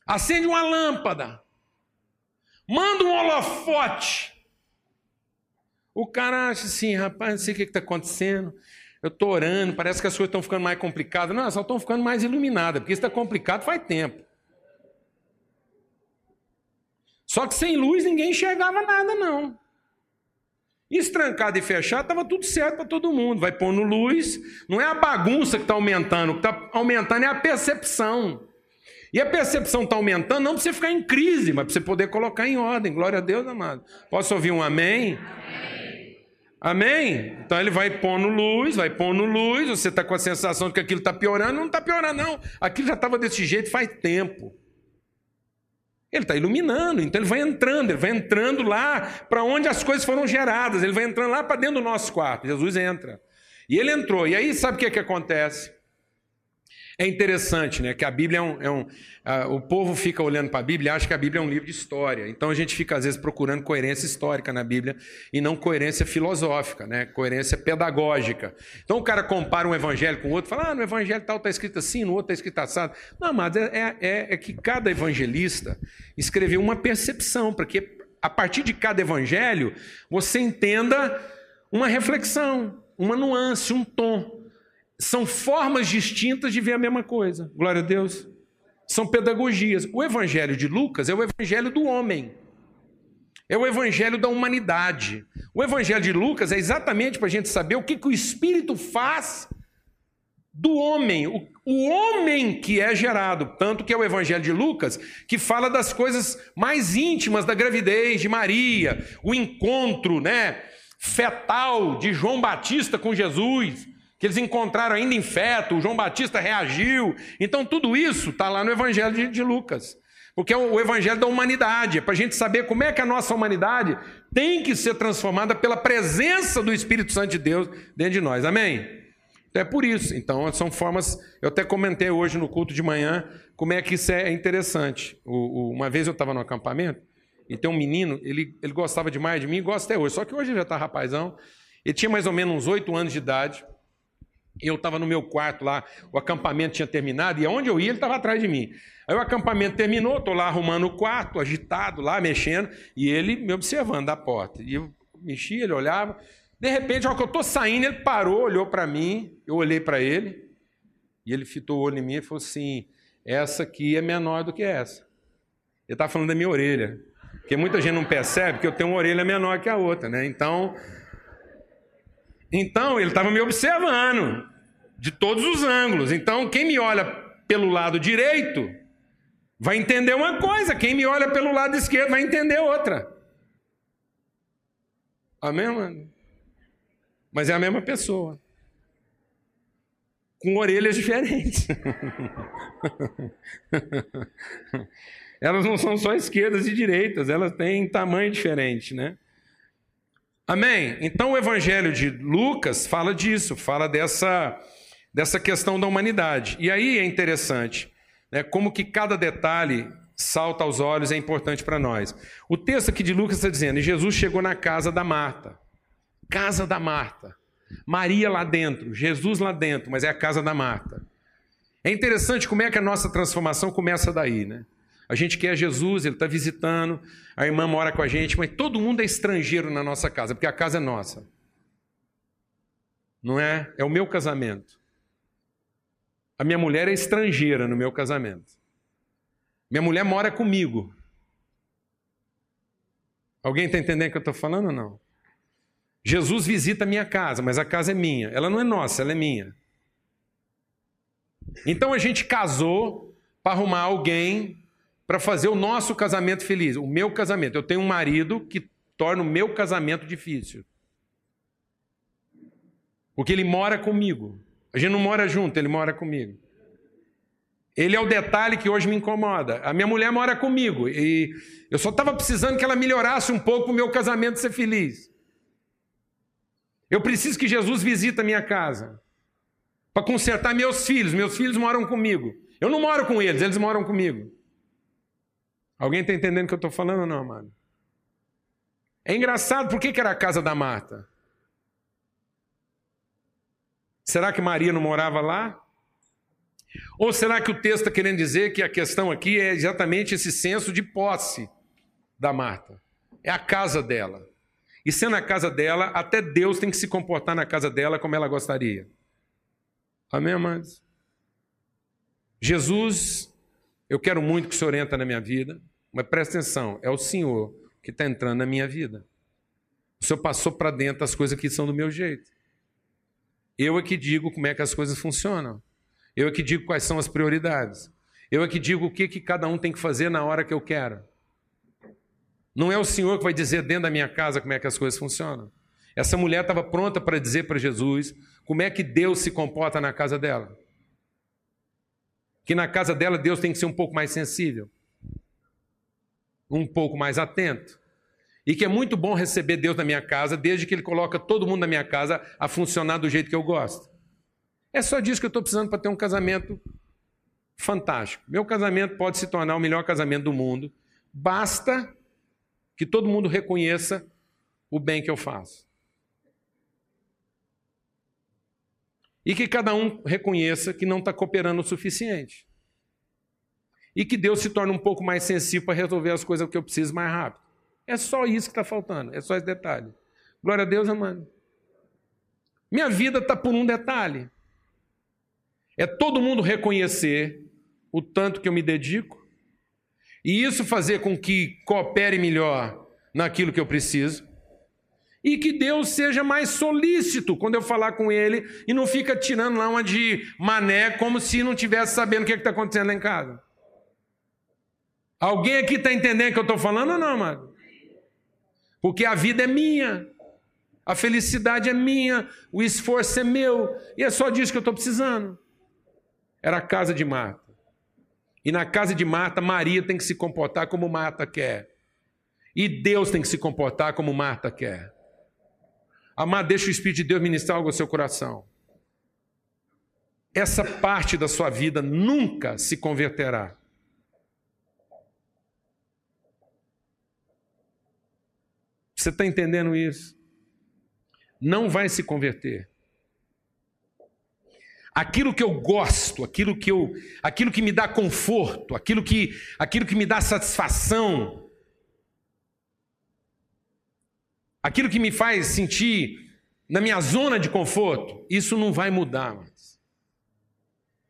Acende uma lâmpada. Manda um holofote. O cara acha assim, rapaz, não sei o que está acontecendo. Eu estou orando, parece que as coisas estão ficando mais complicadas. Não, só estão ficando mais iluminadas, porque isso está complicado faz tempo. Só que sem luz ninguém enxergava nada, não. Isso trancado e fechado estava tudo certo para todo mundo. Vai pondo luz, não é a bagunça que está aumentando, o que está aumentando é a percepção. E a percepção está aumentando não para você ficar em crise, mas para você poder colocar em ordem. Glória a Deus, amado. Posso ouvir um amém? Amém? Então ele vai pondo luz, vai pondo luz, você está com a sensação de que aquilo está piorando, não está piorando, não. Aquilo já estava desse jeito faz tempo. Ele está iluminando, então ele vai entrando, ele vai entrando lá para onde as coisas foram geradas, ele vai entrando lá para dentro do nosso quarto. Jesus entra. E ele entrou, e aí sabe o que, é que acontece? É interessante, né? Que a Bíblia é um. É um o povo fica olhando para a Bíblia e acha que a Bíblia é um livro de história. Então a gente fica, às vezes, procurando coerência histórica na Bíblia e não coerência filosófica, né? Coerência pedagógica. Então o cara compara um evangelho com o outro, fala, ah, no evangelho tal está escrito assim, no outro está escrito assado. Não, mas é, é, é que cada evangelista escreveu uma percepção, para que a partir de cada evangelho você entenda uma reflexão, uma nuance, um tom são formas distintas de ver a mesma coisa. Glória a Deus. São pedagogias. O evangelho de Lucas é o evangelho do homem. É o evangelho da humanidade. O evangelho de Lucas é exatamente para a gente saber o que, que o Espírito faz do homem, o, o, homem que é gerado. Tanto que é o evangelho de Lucas que fala das coisas mais íntimas da gravidez de Maria, o encontro né, fetal de João Batista com Jesus que eles encontraram ainda em feto, o João Batista reagiu. Então, tudo isso está lá no Evangelho de, de, Lucas. Porque é o Evangelho da humanidade, é para a gente saber como é que a nossa humanidade tem que ser transformada pela presença do Espírito Santo de Deus dentro de nós. Amém? Então, é por isso. Então, são formas. Eu até comentei hoje no culto de manhã como é que isso é interessante. O, o, uma vez eu estava no acampamento e tem um menino, ele, ele gostava demais de mim, gosta até hoje, só que hoje ele já está rapazão. Ele tinha mais ou menos uns oito anos de idade. Eu estava no meu quarto lá, o acampamento tinha terminado, e aonde eu ia, ele estava atrás de mim. Aí o acampamento terminou, estou lá arrumando o quarto, agitado lá, mexendo, e ele me observando da porta. E eu mexia, ele olhava. De repente, ao que eu estou saindo, ele parou, olhou para mim, eu olhei para ele, e ele fitou o olho em mim e falou assim: essa aqui é menor do que essa. Ele estava falando da minha orelha. Porque muita gente não percebe que eu tenho uma orelha menor que a outra, né? Então, então, ele estava me observando de todos os ângulos. Então, quem me olha pelo lado direito vai entender uma coisa, quem me olha pelo lado esquerdo vai entender outra. Amém, mano? Mas é a mesma pessoa. Com orelhas diferentes. elas não são só esquerdas e direitas, elas têm tamanho diferente, né? Amém? Então o evangelho de Lucas fala disso, fala dessa, dessa questão da humanidade. E aí é interessante, né, como que cada detalhe salta aos olhos é importante para nós. O texto aqui de Lucas está dizendo: Jesus chegou na casa da Marta. Casa da Marta. Maria lá dentro, Jesus lá dentro, mas é a casa da Marta. É interessante como é que a nossa transformação começa daí, né? A gente quer Jesus, ele está visitando, a irmã mora com a gente, mas todo mundo é estrangeiro na nossa casa, porque a casa é nossa. Não é? É o meu casamento. A minha mulher é estrangeira no meu casamento. Minha mulher mora comigo. Alguém está entendendo o que eu estou falando ou não? Jesus visita a minha casa, mas a casa é minha. Ela não é nossa, ela é minha. Então a gente casou para arrumar alguém para fazer o nosso casamento feliz, o meu casamento. Eu tenho um marido que torna o meu casamento difícil. Porque ele mora comigo. A gente não mora junto, ele mora comigo. Ele é o detalhe que hoje me incomoda. A minha mulher mora comigo e eu só estava precisando que ela melhorasse um pouco o meu casamento ser feliz. Eu preciso que Jesus visite a minha casa para consertar meus filhos. Meus filhos moram comigo. Eu não moro com eles, eles moram comigo. Alguém está entendendo o que eu estou falando ou não, amado? É engraçado, por que, que era a casa da Marta? Será que Maria não morava lá? Ou será que o texto está querendo dizer que a questão aqui é exatamente esse senso de posse da Marta? É a casa dela. E sendo a casa dela, até Deus tem que se comportar na casa dela como ela gostaria. Amém, amados? Jesus, eu quero muito que o Senhor entre na minha vida, mas presta atenção, é o Senhor que está entrando na minha vida. O Senhor passou para dentro as coisas que são do meu jeito. Eu é que digo como é que as coisas funcionam. Eu é que digo quais são as prioridades. Eu é que digo o que, que cada um tem que fazer na hora que eu quero. Não é o Senhor que vai dizer dentro da minha casa como é que as coisas funcionam. Essa mulher estava pronta para dizer para Jesus como é que Deus se comporta na casa dela. Que na casa dela Deus tem que ser um pouco mais sensível, um pouco mais atento. E que é muito bom receber Deus na minha casa, desde que Ele coloca todo mundo na minha casa a funcionar do jeito que eu gosto. É só disso que eu estou precisando para ter um casamento fantástico. Meu casamento pode se tornar o melhor casamento do mundo. Basta que todo mundo reconheça o bem que eu faço. E que cada um reconheça que não está cooperando o suficiente. E que Deus se torne um pouco mais sensível para resolver as coisas que eu preciso mais rápido. É só isso que está faltando, é só esse detalhe. Glória a Deus, amado. Minha vida está por um detalhe. É todo mundo reconhecer o tanto que eu me dedico e isso fazer com que coopere melhor naquilo que eu preciso e que Deus seja mais solícito quando eu falar com Ele e não fica tirando lá uma de mané como se não tivesse sabendo o que é está acontecendo lá em casa. Alguém aqui está entendendo o que eu estou falando ou não, amado? Porque a vida é minha, a felicidade é minha, o esforço é meu, e é só disso que eu estou precisando. Era a casa de Marta. E na casa de Marta, Maria tem que se comportar como Marta quer. E Deus tem que se comportar como Marta quer. Amar, deixa o Espírito de Deus ministrar algo ao seu coração. Essa parte da sua vida nunca se converterá Você está entendendo isso? Não vai se converter. Aquilo que eu gosto, aquilo que eu, aquilo que me dá conforto, aquilo que, aquilo que me dá satisfação, aquilo que me faz sentir na minha zona de conforto, isso não vai mudar mais.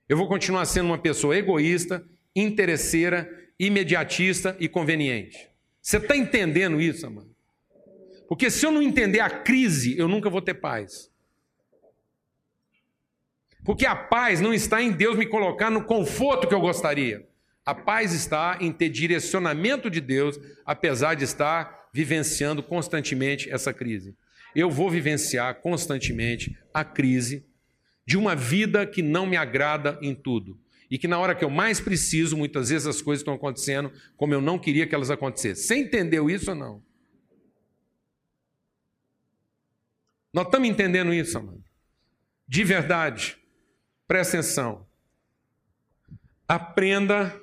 Eu vou continuar sendo uma pessoa egoísta, interesseira, imediatista e conveniente. Você está entendendo isso, amado? Porque se eu não entender a crise, eu nunca vou ter paz. Porque a paz não está em Deus me colocar no conforto que eu gostaria. A paz está em ter direcionamento de Deus, apesar de estar vivenciando constantemente essa crise. Eu vou vivenciar constantemente a crise de uma vida que não me agrada em tudo. E que na hora que eu mais preciso, muitas vezes as coisas estão acontecendo como eu não queria que elas acontecessem. Você entendeu isso ou não? Nós estamos entendendo isso, amado? De verdade, presta atenção. Aprenda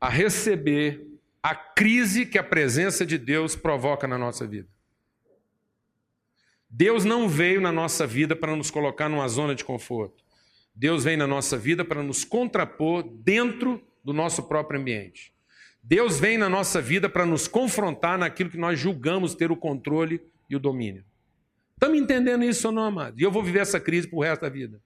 a receber a crise que a presença de Deus provoca na nossa vida. Deus não veio na nossa vida para nos colocar numa zona de conforto. Deus vem na nossa vida para nos contrapor dentro do nosso próprio ambiente. Deus vem na nossa vida para nos confrontar naquilo que nós julgamos ter o controle e o domínio. Estamos entendendo isso ou não, amado? E eu vou viver essa crise o resto da vida.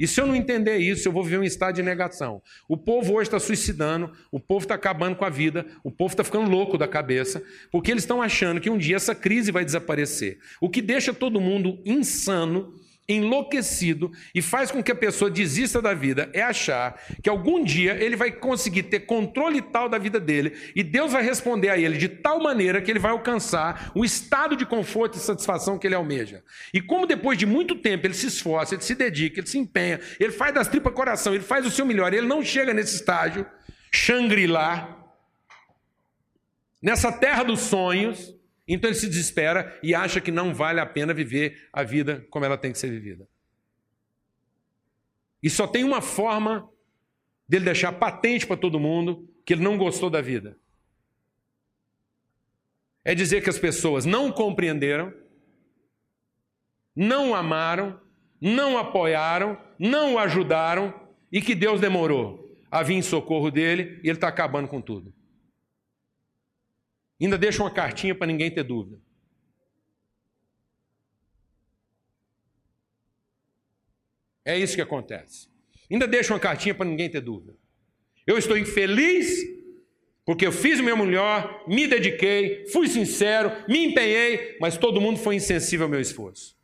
E se eu não entender isso, eu vou viver um estado de negação. O povo hoje está suicidando, o povo está acabando com a vida, o povo está ficando louco da cabeça, porque eles estão achando que um dia essa crise vai desaparecer. O que deixa todo mundo insano enlouquecido e faz com que a pessoa desista da vida é achar que algum dia ele vai conseguir ter controle tal da vida dele e Deus vai responder a ele de tal maneira que ele vai alcançar o estado de conforto e satisfação que ele almeja. E como depois de muito tempo ele se esforça, ele se dedica, ele se empenha, ele faz das tripas coração, ele faz o seu melhor, ele não chega nesse estágio, Shangri-La, nessa terra dos sonhos, então ele se desespera e acha que não vale a pena viver a vida como ela tem que ser vivida. E só tem uma forma dele deixar patente para todo mundo que ele não gostou da vida. É dizer que as pessoas não compreenderam, não amaram, não apoiaram, não ajudaram e que Deus demorou a vir em socorro dele e ele está acabando com tudo. Ainda deixa uma cartinha para ninguém ter dúvida. É isso que acontece. Ainda deixa uma cartinha para ninguém ter dúvida. Eu estou infeliz porque eu fiz o meu melhor, me dediquei, fui sincero, me empenhei, mas todo mundo foi insensível ao meu esforço.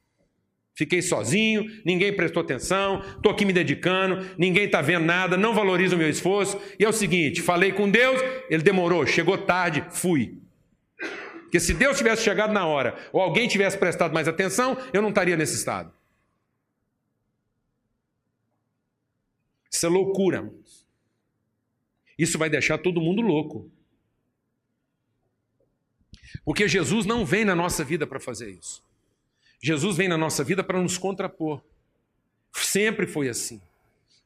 Fiquei sozinho, ninguém prestou atenção, estou aqui me dedicando, ninguém está vendo nada, não valoriza o meu esforço. E é o seguinte: falei com Deus, ele demorou, chegou tarde, fui. Porque se Deus tivesse chegado na hora, ou alguém tivesse prestado mais atenção, eu não estaria nesse estado. Isso é loucura, irmãos. Isso vai deixar todo mundo louco. Porque Jesus não vem na nossa vida para fazer isso. Jesus vem na nossa vida para nos contrapor. Sempre foi assim.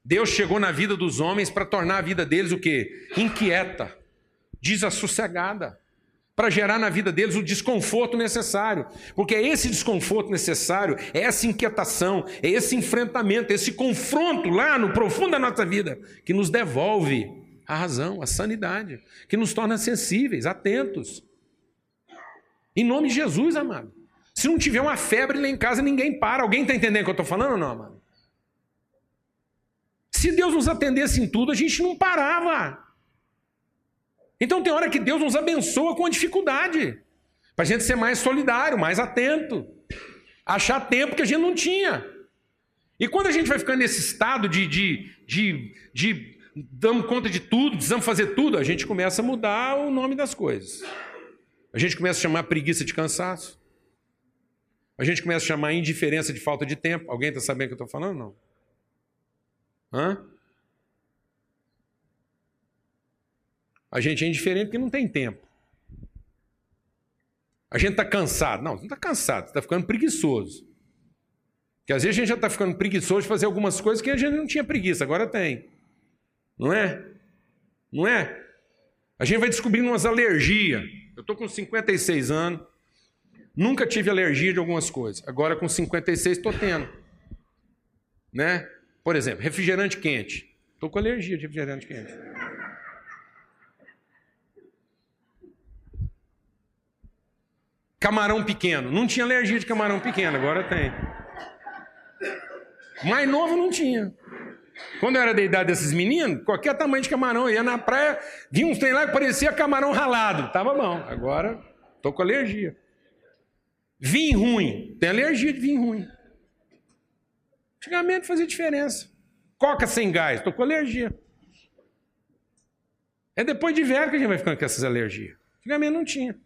Deus chegou na vida dos homens para tornar a vida deles o quê? Inquieta, desassossegada, para gerar na vida deles o desconforto necessário. Porque é esse desconforto necessário, é essa inquietação, é esse enfrentamento, é esse confronto lá no profundo da nossa vida que nos devolve a razão, a sanidade, que nos torna sensíveis, atentos. Em nome de Jesus, amado. Se não tiver uma febre lá em casa, ninguém para. Alguém está entendendo o que eu estou falando ou não, mano? Se Deus nos atendesse em tudo, a gente não parava. Então tem hora que Deus nos abençoa com a dificuldade. Para a gente ser mais solidário, mais atento. Achar tempo que a gente não tinha. E quando a gente vai ficando nesse estado de, de, de, de damos conta de tudo, precisamos fazer tudo, a gente começa a mudar o nome das coisas. A gente começa a chamar preguiça de cansaço. A gente começa a chamar indiferença de falta de tempo. Alguém está sabendo o que eu estou falando? Não. Hã? A gente é indiferente porque não tem tempo. A gente está cansado. Não, você não está cansado, você está ficando preguiçoso. Porque às vezes a gente já está ficando preguiçoso de fazer algumas coisas que a gente não tinha preguiça, agora tem. Não é? Não é? A gente vai descobrindo umas alergias. Eu estou com 56 anos. Nunca tive alergia de algumas coisas. Agora, com 56, estou tendo. Né? Por exemplo, refrigerante quente. Estou com alergia de refrigerante quente. Camarão pequeno. Não tinha alergia de camarão pequeno, agora tem. Mais novo não tinha. Quando eu era da idade desses meninos, qualquer tamanho de camarão, ia na praia, vinha uns trem lá que parecia camarão ralado. Tava bom. Agora, estou com alergia. Vinho ruim. Tem alergia de vinho ruim. Antigamente fazia diferença. Coca sem gás. Estou com alergia. É depois de velho que a gente vai ficando com essas alergias. Antigamente não tinha.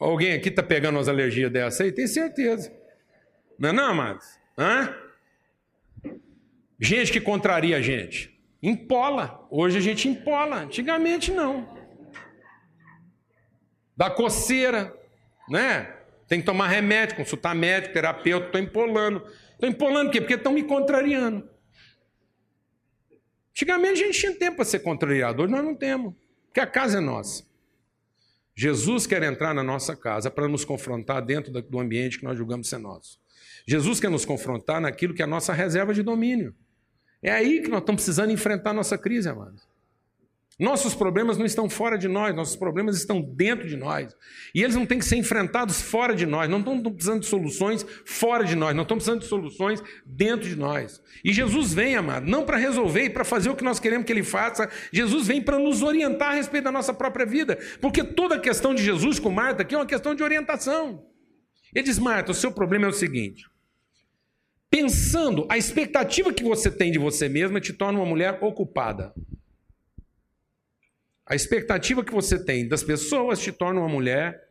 Alguém aqui está pegando umas alergias dessa aí? Tem certeza. Não é não, amados? Hã? Gente que contraria a gente. Empola. Hoje a gente empola. Antigamente não. Da coceira né? Tem que tomar remédio, consultar médico, terapeuta, estou empolando. Estou empolando o quê? Porque estão me contrariando. Antigamente a gente tinha tempo para ser contrariado, hoje nós não temos, porque a casa é nossa. Jesus quer entrar na nossa casa para nos confrontar dentro do ambiente que nós julgamos ser nosso. Jesus quer nos confrontar naquilo que é a nossa reserva de domínio. É aí que nós estamos precisando enfrentar a nossa crise, amados. Nossos problemas não estão fora de nós, nossos problemas estão dentro de nós. E eles não têm que ser enfrentados fora de nós, não estão precisando de soluções fora de nós, não estão precisando de soluções dentro de nós. E Jesus vem, amado, não para resolver e para fazer o que nós queremos que Ele faça, Jesus vem para nos orientar a respeito da nossa própria vida. Porque toda a questão de Jesus com Marta aqui é uma questão de orientação. Ele diz: Marta, o seu problema é o seguinte. Pensando, a expectativa que você tem de você mesma te torna uma mulher ocupada. A expectativa que você tem das pessoas te torna uma mulher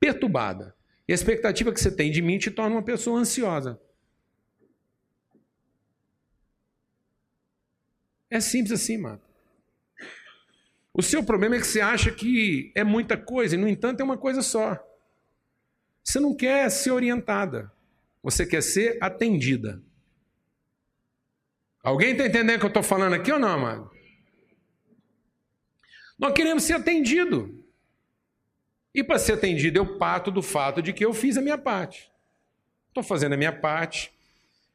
perturbada. E a expectativa que você tem de mim te torna uma pessoa ansiosa. É simples assim, mano. O seu problema é que você acha que é muita coisa, e no entanto é uma coisa só. Você não quer ser orientada, você quer ser atendida. Alguém está entendendo o que eu estou falando aqui ou não, mano? Nós queremos ser atendido. E para ser atendido, eu parto do fato de que eu fiz a minha parte. Estou fazendo a minha parte.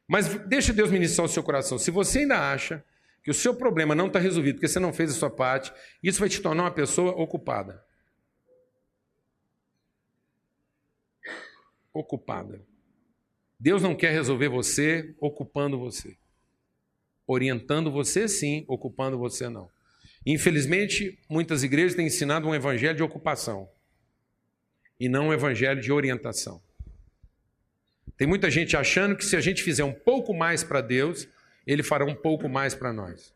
Mas deixa Deus ministrar o seu coração. Se você ainda acha que o seu problema não está resolvido porque você não fez a sua parte, isso vai te tornar uma pessoa ocupada. Ocupada. Deus não quer resolver você ocupando você. Orientando você, sim, ocupando você, não. Infelizmente, muitas igrejas têm ensinado um evangelho de ocupação e não um evangelho de orientação. Tem muita gente achando que se a gente fizer um pouco mais para Deus, Ele fará um pouco mais para nós.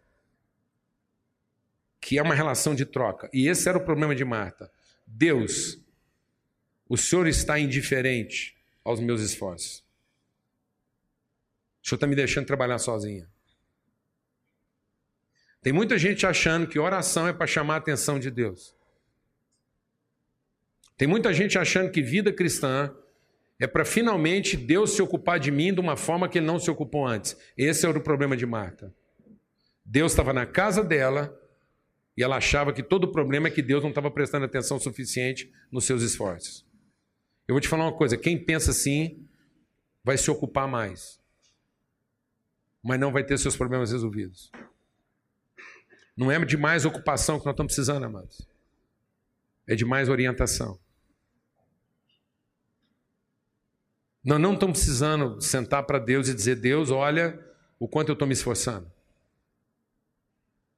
Que é uma relação de troca. E esse era o problema de Marta. Deus, o Senhor está indiferente aos meus esforços. O Senhor está me deixando trabalhar sozinha. Tem muita gente achando que oração é para chamar a atenção de Deus. Tem muita gente achando que vida cristã é para finalmente Deus se ocupar de mim de uma forma que ele não se ocupou antes. Esse era o problema de Marta. Deus estava na casa dela e ela achava que todo o problema é que Deus não estava prestando atenção suficiente nos seus esforços. Eu vou te falar uma coisa: quem pensa assim vai se ocupar mais, mas não vai ter seus problemas resolvidos. Não é de mais ocupação que nós estamos precisando, amados. É de mais orientação. Nós não estamos precisando sentar para Deus e dizer: Deus, olha o quanto eu estou me esforçando.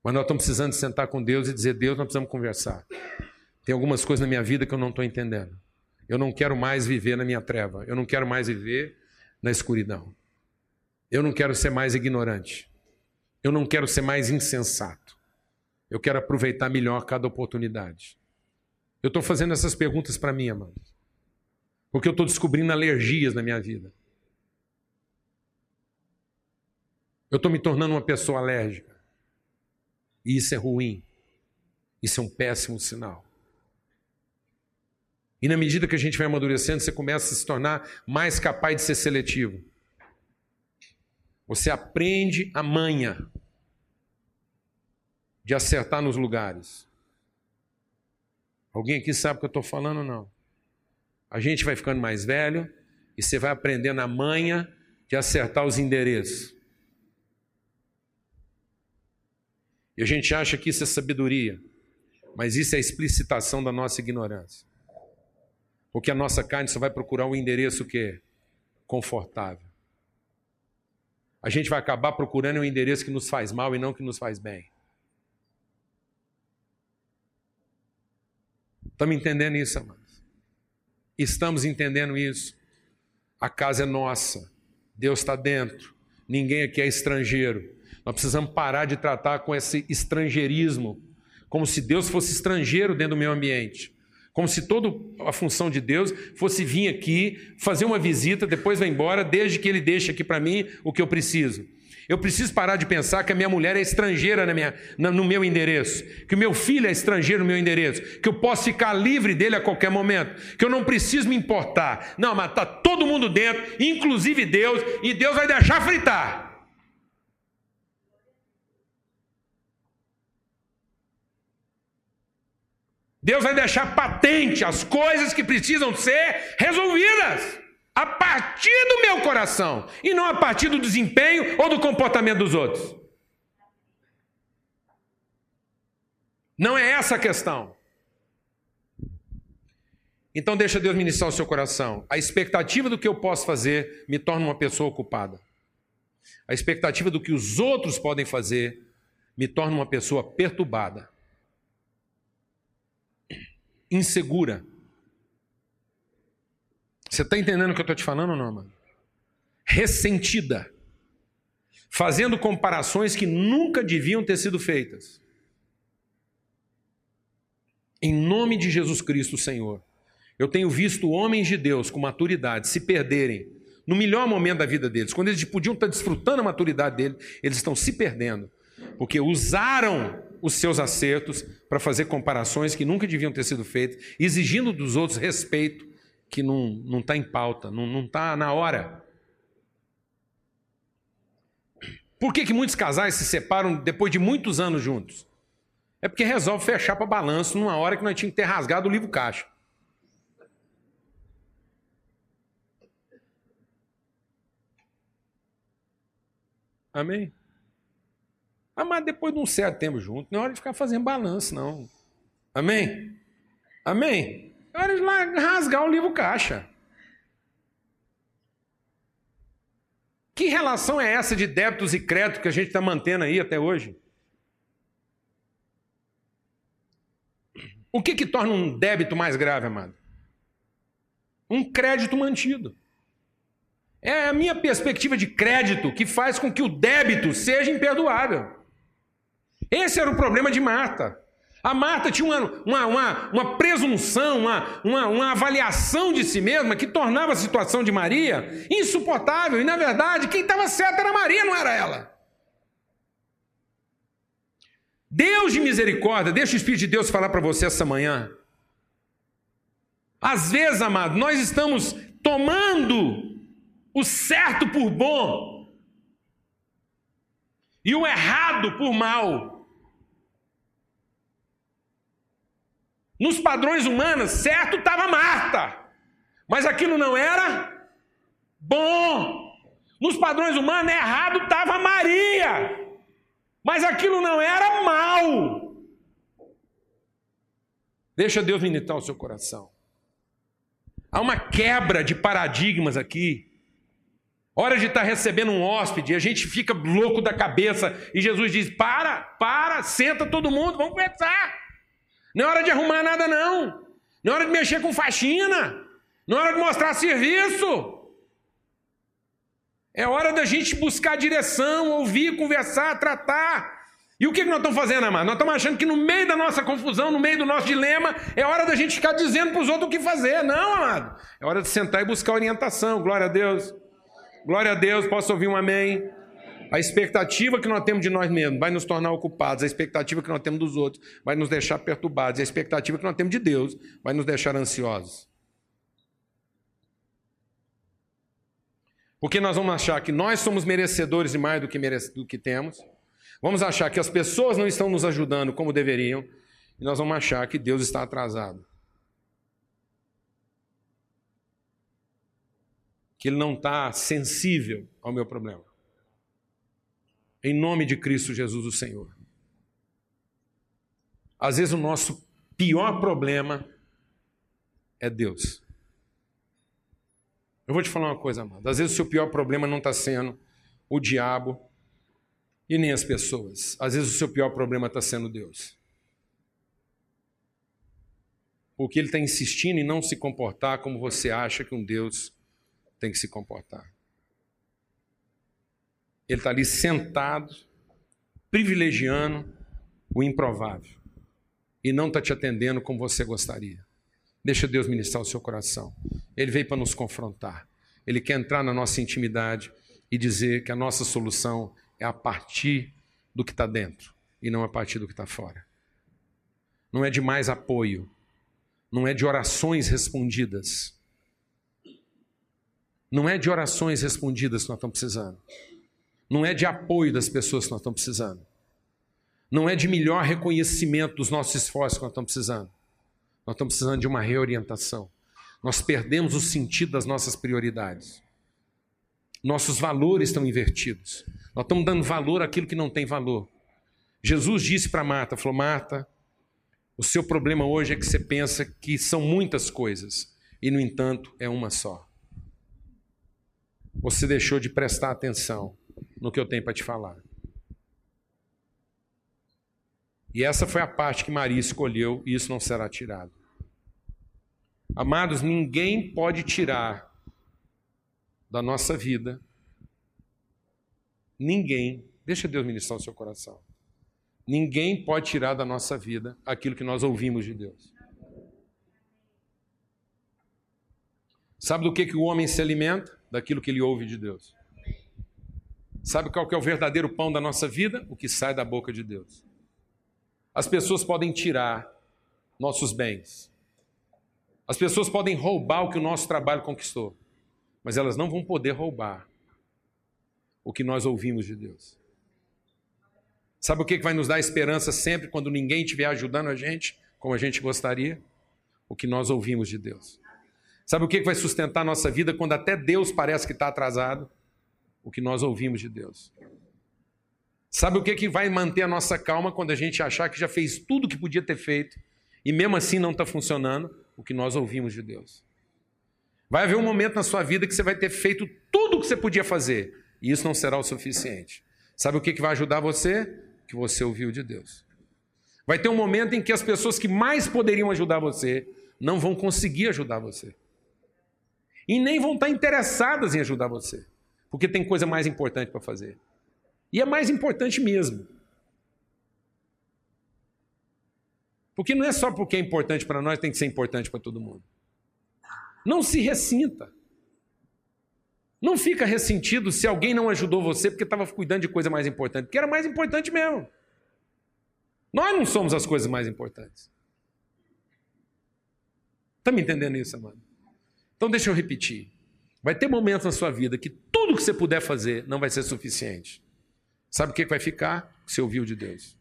Mas nós estamos precisando sentar com Deus e dizer: Deus, nós precisamos conversar. Tem algumas coisas na minha vida que eu não estou entendendo. Eu não quero mais viver na minha treva. Eu não quero mais viver na escuridão. Eu não quero ser mais ignorante. Eu não quero ser mais insensato. Eu quero aproveitar melhor cada oportunidade. Eu estou fazendo essas perguntas para mim, amados. Porque eu estou descobrindo alergias na minha vida. Eu estou me tornando uma pessoa alérgica. E isso é ruim. Isso é um péssimo sinal. E na medida que a gente vai amadurecendo, você começa a se tornar mais capaz de ser seletivo. Você aprende a manha de acertar nos lugares. Alguém aqui sabe o que eu estou falando ou não? A gente vai ficando mais velho e você vai aprendendo a manha de acertar os endereços. E a gente acha que isso é sabedoria, mas isso é a explicitação da nossa ignorância. Porque a nossa carne só vai procurar um endereço que confortável. A gente vai acabar procurando um endereço que nos faz mal e não que nos faz bem. Estamos entendendo isso, amado? Estamos entendendo isso. A casa é nossa, Deus está dentro, ninguém aqui é estrangeiro. Nós precisamos parar de tratar com esse estrangeirismo, como se Deus fosse estrangeiro dentro do meio ambiente. Como se toda a função de Deus fosse vir aqui, fazer uma visita, depois vai embora, desde que Ele deixe aqui para mim o que eu preciso. Eu preciso parar de pensar que a minha mulher é estrangeira na minha, no meu endereço, que o meu filho é estrangeiro no meu endereço, que eu posso ficar livre dele a qualquer momento, que eu não preciso me importar. Não, mas está todo mundo dentro, inclusive Deus, e Deus vai deixar fritar. Deus vai deixar patente as coisas que precisam ser resolvidas a partir do meu coração e não a partir do desempenho ou do comportamento dos outros. Não é essa a questão. Então deixa Deus ministrar o seu coração. A expectativa do que eu posso fazer me torna uma pessoa ocupada. A expectativa do que os outros podem fazer me torna uma pessoa perturbada, insegura, você está entendendo o que eu estou te falando ou não, mano? Ressentida. Fazendo comparações que nunca deviam ter sido feitas. Em nome de Jesus Cristo, Senhor, eu tenho visto homens de Deus com maturidade se perderem no melhor momento da vida deles. Quando eles podiam estar desfrutando a maturidade dele, eles estão se perdendo, porque usaram os seus acertos para fazer comparações que nunca deviam ter sido feitas, exigindo dos outros respeito que não está em pauta, não está na hora. Por que, que muitos casais se separam depois de muitos anos juntos? É porque resolve fechar para balanço numa hora que nós tínhamos que ter rasgado o livro caixa. Amém? Ah, mas depois de um certo tempo junto, não é hora de ficar fazendo balanço, não. Amém? Amém? De lá rasgar o livro caixa. Que relação é essa de débitos e créditos que a gente está mantendo aí até hoje? O que, que torna um débito mais grave, amado? Um crédito mantido. É a minha perspectiva de crédito que faz com que o débito seja imperdoável. Esse era o problema de Marta. A Marta tinha uma, uma, uma, uma presunção, uma, uma, uma avaliação de si mesma que tornava a situação de Maria insuportável. E, na verdade, quem estava certo era Maria, não era ela. Deus de misericórdia, deixa o Espírito de Deus falar para você essa manhã. Às vezes, amado, nós estamos tomando o certo por bom e o errado por mal. Nos padrões humanos, certo estava Marta, mas aquilo não era bom. Nos padrões humanos, errado estava Maria, mas aquilo não era mal. Deixa Deus ministrar o seu coração. Há uma quebra de paradigmas aqui. Hora de estar recebendo um hóspede, a gente fica louco da cabeça e Jesus diz: para, para, senta todo mundo, vamos conversar. Não é hora de arrumar nada, não. Não é hora de mexer com faxina. Não é hora de mostrar serviço. É hora da gente buscar direção, ouvir, conversar, tratar. E o que nós estamos fazendo, amado? Nós estamos achando que no meio da nossa confusão, no meio do nosso dilema, é hora da gente ficar dizendo para os outros o que fazer. Não, amado. É hora de sentar e buscar orientação. Glória a Deus. Glória a Deus. Posso ouvir um amém? A expectativa que nós temos de nós mesmos vai nos tornar ocupados, a expectativa que nós temos dos outros vai nos deixar perturbados, a expectativa que nós temos de Deus vai nos deixar ansiosos. Porque nós vamos achar que nós somos merecedores de mais do que, merece, do que temos, vamos achar que as pessoas não estão nos ajudando como deveriam, e nós vamos achar que Deus está atrasado. Que Ele não está sensível ao meu problema. Em nome de Cristo Jesus, o Senhor. Às vezes o nosso pior problema é Deus. Eu vou te falar uma coisa, amado. Às vezes o seu pior problema não está sendo o diabo e nem as pessoas. Às vezes o seu pior problema está sendo Deus. Porque ele está insistindo em não se comportar como você acha que um Deus tem que se comportar. Ele está ali sentado, privilegiando o improvável. E não está te atendendo como você gostaria. Deixa Deus ministrar o seu coração. Ele veio para nos confrontar. Ele quer entrar na nossa intimidade e dizer que a nossa solução é a partir do que está dentro e não a partir do que está fora. Não é de mais apoio, não é de orações respondidas. Não é de orações respondidas que nós estamos precisando. Não é de apoio das pessoas que nós estamos precisando. Não é de melhor reconhecimento dos nossos esforços que nós estamos precisando. Nós estamos precisando de uma reorientação. Nós perdemos o sentido das nossas prioridades. Nossos valores estão invertidos. Nós estamos dando valor àquilo que não tem valor. Jesus disse para Marta, falou: "Marta, o seu problema hoje é que você pensa que são muitas coisas e no entanto é uma só. Você deixou de prestar atenção no que eu tenho para te falar. E essa foi a parte que Maria escolheu, e isso não será tirado. Amados, ninguém pode tirar da nossa vida, ninguém, deixa Deus ministrar o seu coração. Ninguém pode tirar da nossa vida aquilo que nós ouvimos de Deus. Sabe do que, que o homem se alimenta? Daquilo que ele ouve de Deus. Sabe qual que é o verdadeiro pão da nossa vida? O que sai da boca de Deus. As pessoas podem tirar nossos bens. As pessoas podem roubar o que o nosso trabalho conquistou. Mas elas não vão poder roubar o que nós ouvimos de Deus. Sabe o que vai nos dar esperança sempre quando ninguém estiver ajudando a gente, como a gente gostaria? O que nós ouvimos de Deus. Sabe o que vai sustentar a nossa vida quando até Deus parece que está atrasado? O que nós ouvimos de Deus. Sabe o que, que vai manter a nossa calma quando a gente achar que já fez tudo o que podia ter feito e mesmo assim não está funcionando? O que nós ouvimos de Deus. Vai haver um momento na sua vida que você vai ter feito tudo o que você podia fazer E isso não será o suficiente. Sabe o que vai ajudar você? Que você ouviu de Deus. Vai ter um momento em que as pessoas que mais poderiam ajudar você não vão conseguir ajudar você. E nem vão estar interessadas em ajudar você. Porque tem coisa mais importante para fazer. E é mais importante mesmo. Porque não é só porque é importante para nós, tem que ser importante para todo mundo. Não se ressinta. Não fica ressentido se alguém não ajudou você porque estava cuidando de coisa mais importante, porque era mais importante mesmo. Nós não somos as coisas mais importantes. Está me entendendo isso, amado? Então deixa eu repetir. Vai ter momentos na sua vida que tudo que você puder fazer não vai ser suficiente. Sabe o que vai ficar? Você ouviu de Deus.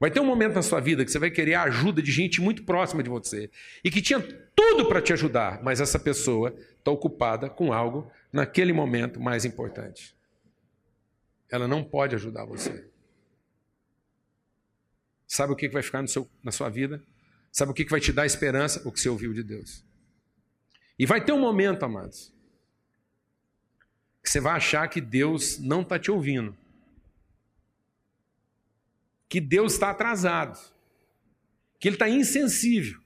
Vai ter um momento na sua vida que você vai querer a ajuda de gente muito próxima de você e que tinha tudo para te ajudar, mas essa pessoa está ocupada com algo naquele momento mais importante. Ela não pode ajudar você. Sabe o que vai ficar seu, na sua vida? Sabe o que vai te dar esperança? O que você ouviu de Deus. E vai ter um momento, amados, que você vai achar que Deus não está te ouvindo que Deus está atrasado, que Ele está insensível,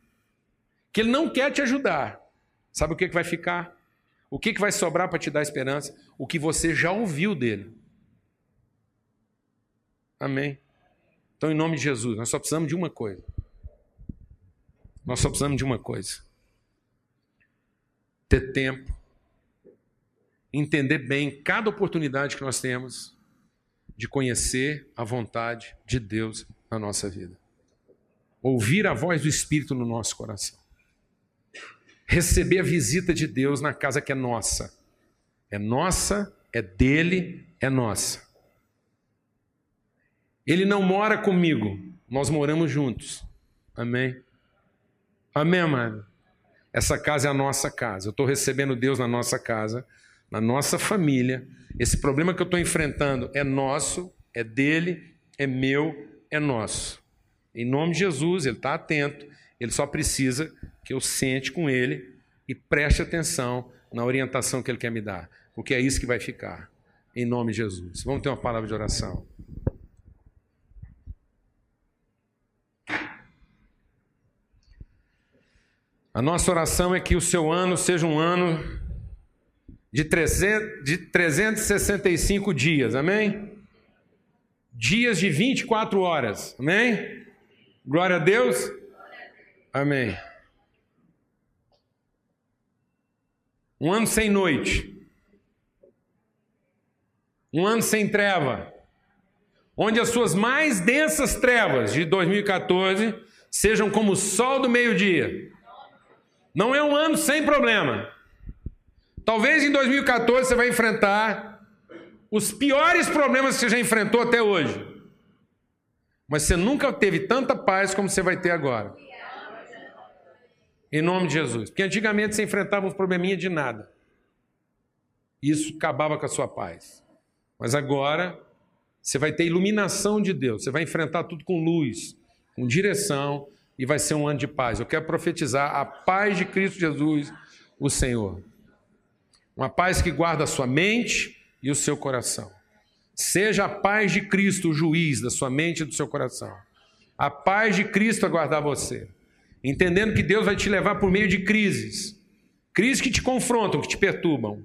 que Ele não quer te ajudar. Sabe o que, que vai ficar? O que, que vai sobrar para te dar esperança? O que você já ouviu dele. Amém? Então, em nome de Jesus, nós só precisamos de uma coisa. Nós só precisamos de uma coisa: ter tempo, entender bem cada oportunidade que nós temos de conhecer a vontade de Deus na nossa vida. Ouvir a voz do Espírito no nosso coração. Receber a visita de Deus na casa que é nossa. É nossa, é dele, é nossa. Ele não mora comigo, nós moramos juntos. Amém? Amém, amado? Essa casa é a nossa casa. Eu estou recebendo Deus na nossa casa, na nossa família esse problema que eu estou enfrentando é nosso, é dele, é meu, é nosso. Em nome de Jesus, ele está atento, ele só precisa que eu sente com ele e preste atenção na orientação que ele quer me dar, porque é isso que vai ficar. Em nome de Jesus. Vamos ter uma palavra de oração. A nossa oração é que o seu ano seja um ano de, 300, de 365 dias, amém? Dias de 24 horas, amém? Glória a Deus, amém. Um ano sem noite, um ano sem treva, onde as suas mais densas trevas de 2014 sejam como o sol do meio-dia. Não é um ano sem problema. Talvez em 2014 você vai enfrentar os piores problemas que você já enfrentou até hoje. Mas você nunca teve tanta paz como você vai ter agora. Em nome de Jesus. Porque antigamente você enfrentava uns probleminha de nada. Isso acabava com a sua paz. Mas agora você vai ter iluminação de Deus. Você vai enfrentar tudo com luz, com direção e vai ser um ano de paz. Eu quero profetizar a paz de Cristo Jesus, o Senhor. Uma paz que guarda a sua mente e o seu coração. Seja a paz de Cristo o juiz da sua mente e do seu coração. A paz de Cristo a guardar você. Entendendo que Deus vai te levar por meio de crises. Crises que te confrontam, que te perturbam.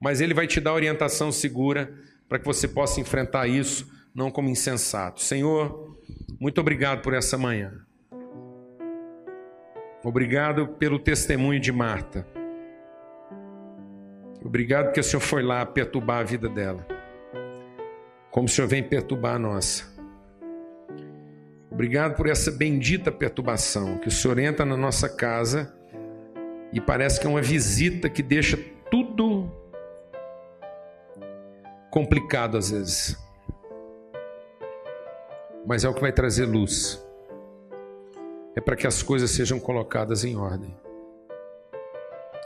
Mas Ele vai te dar orientação segura para que você possa enfrentar isso, não como insensato. Senhor, muito obrigado por essa manhã. Obrigado pelo testemunho de Marta. Obrigado porque o Senhor foi lá perturbar a vida dela. Como o Senhor vem perturbar a nossa. Obrigado por essa bendita perturbação que o Senhor entra na nossa casa e parece que é uma visita que deixa tudo complicado às vezes. Mas é o que vai trazer luz. É para que as coisas sejam colocadas em ordem.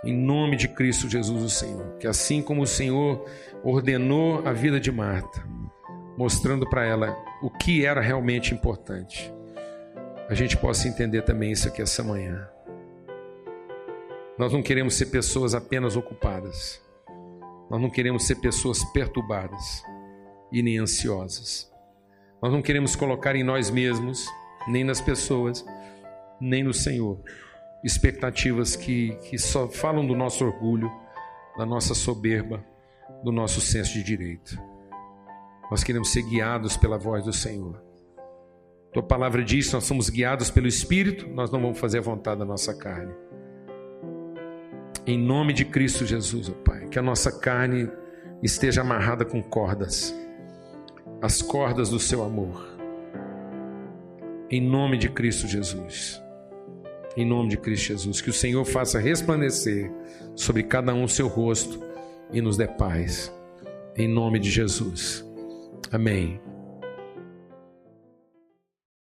Em nome de Cristo Jesus, o Senhor. Que assim como o Senhor ordenou a vida de Marta, mostrando para ela o que era realmente importante, a gente possa entender também isso aqui essa manhã. Nós não queremos ser pessoas apenas ocupadas. Nós não queremos ser pessoas perturbadas e nem ansiosas. Nós não queremos colocar em nós mesmos, nem nas pessoas, nem no Senhor, expectativas que, que só falam do nosso orgulho, da nossa soberba, do nosso senso de direito. Nós queremos ser guiados pela voz do Senhor. Tua palavra diz: nós somos guiados pelo Espírito, nós não vamos fazer a vontade da nossa carne. Em nome de Cristo Jesus, ó Pai, que a nossa carne esteja amarrada com cordas as cordas do seu amor. Em nome de Cristo Jesus. Em nome de Cristo Jesus. Que o Senhor faça resplandecer sobre cada um o seu rosto e nos dê paz. Em nome de Jesus. Amém.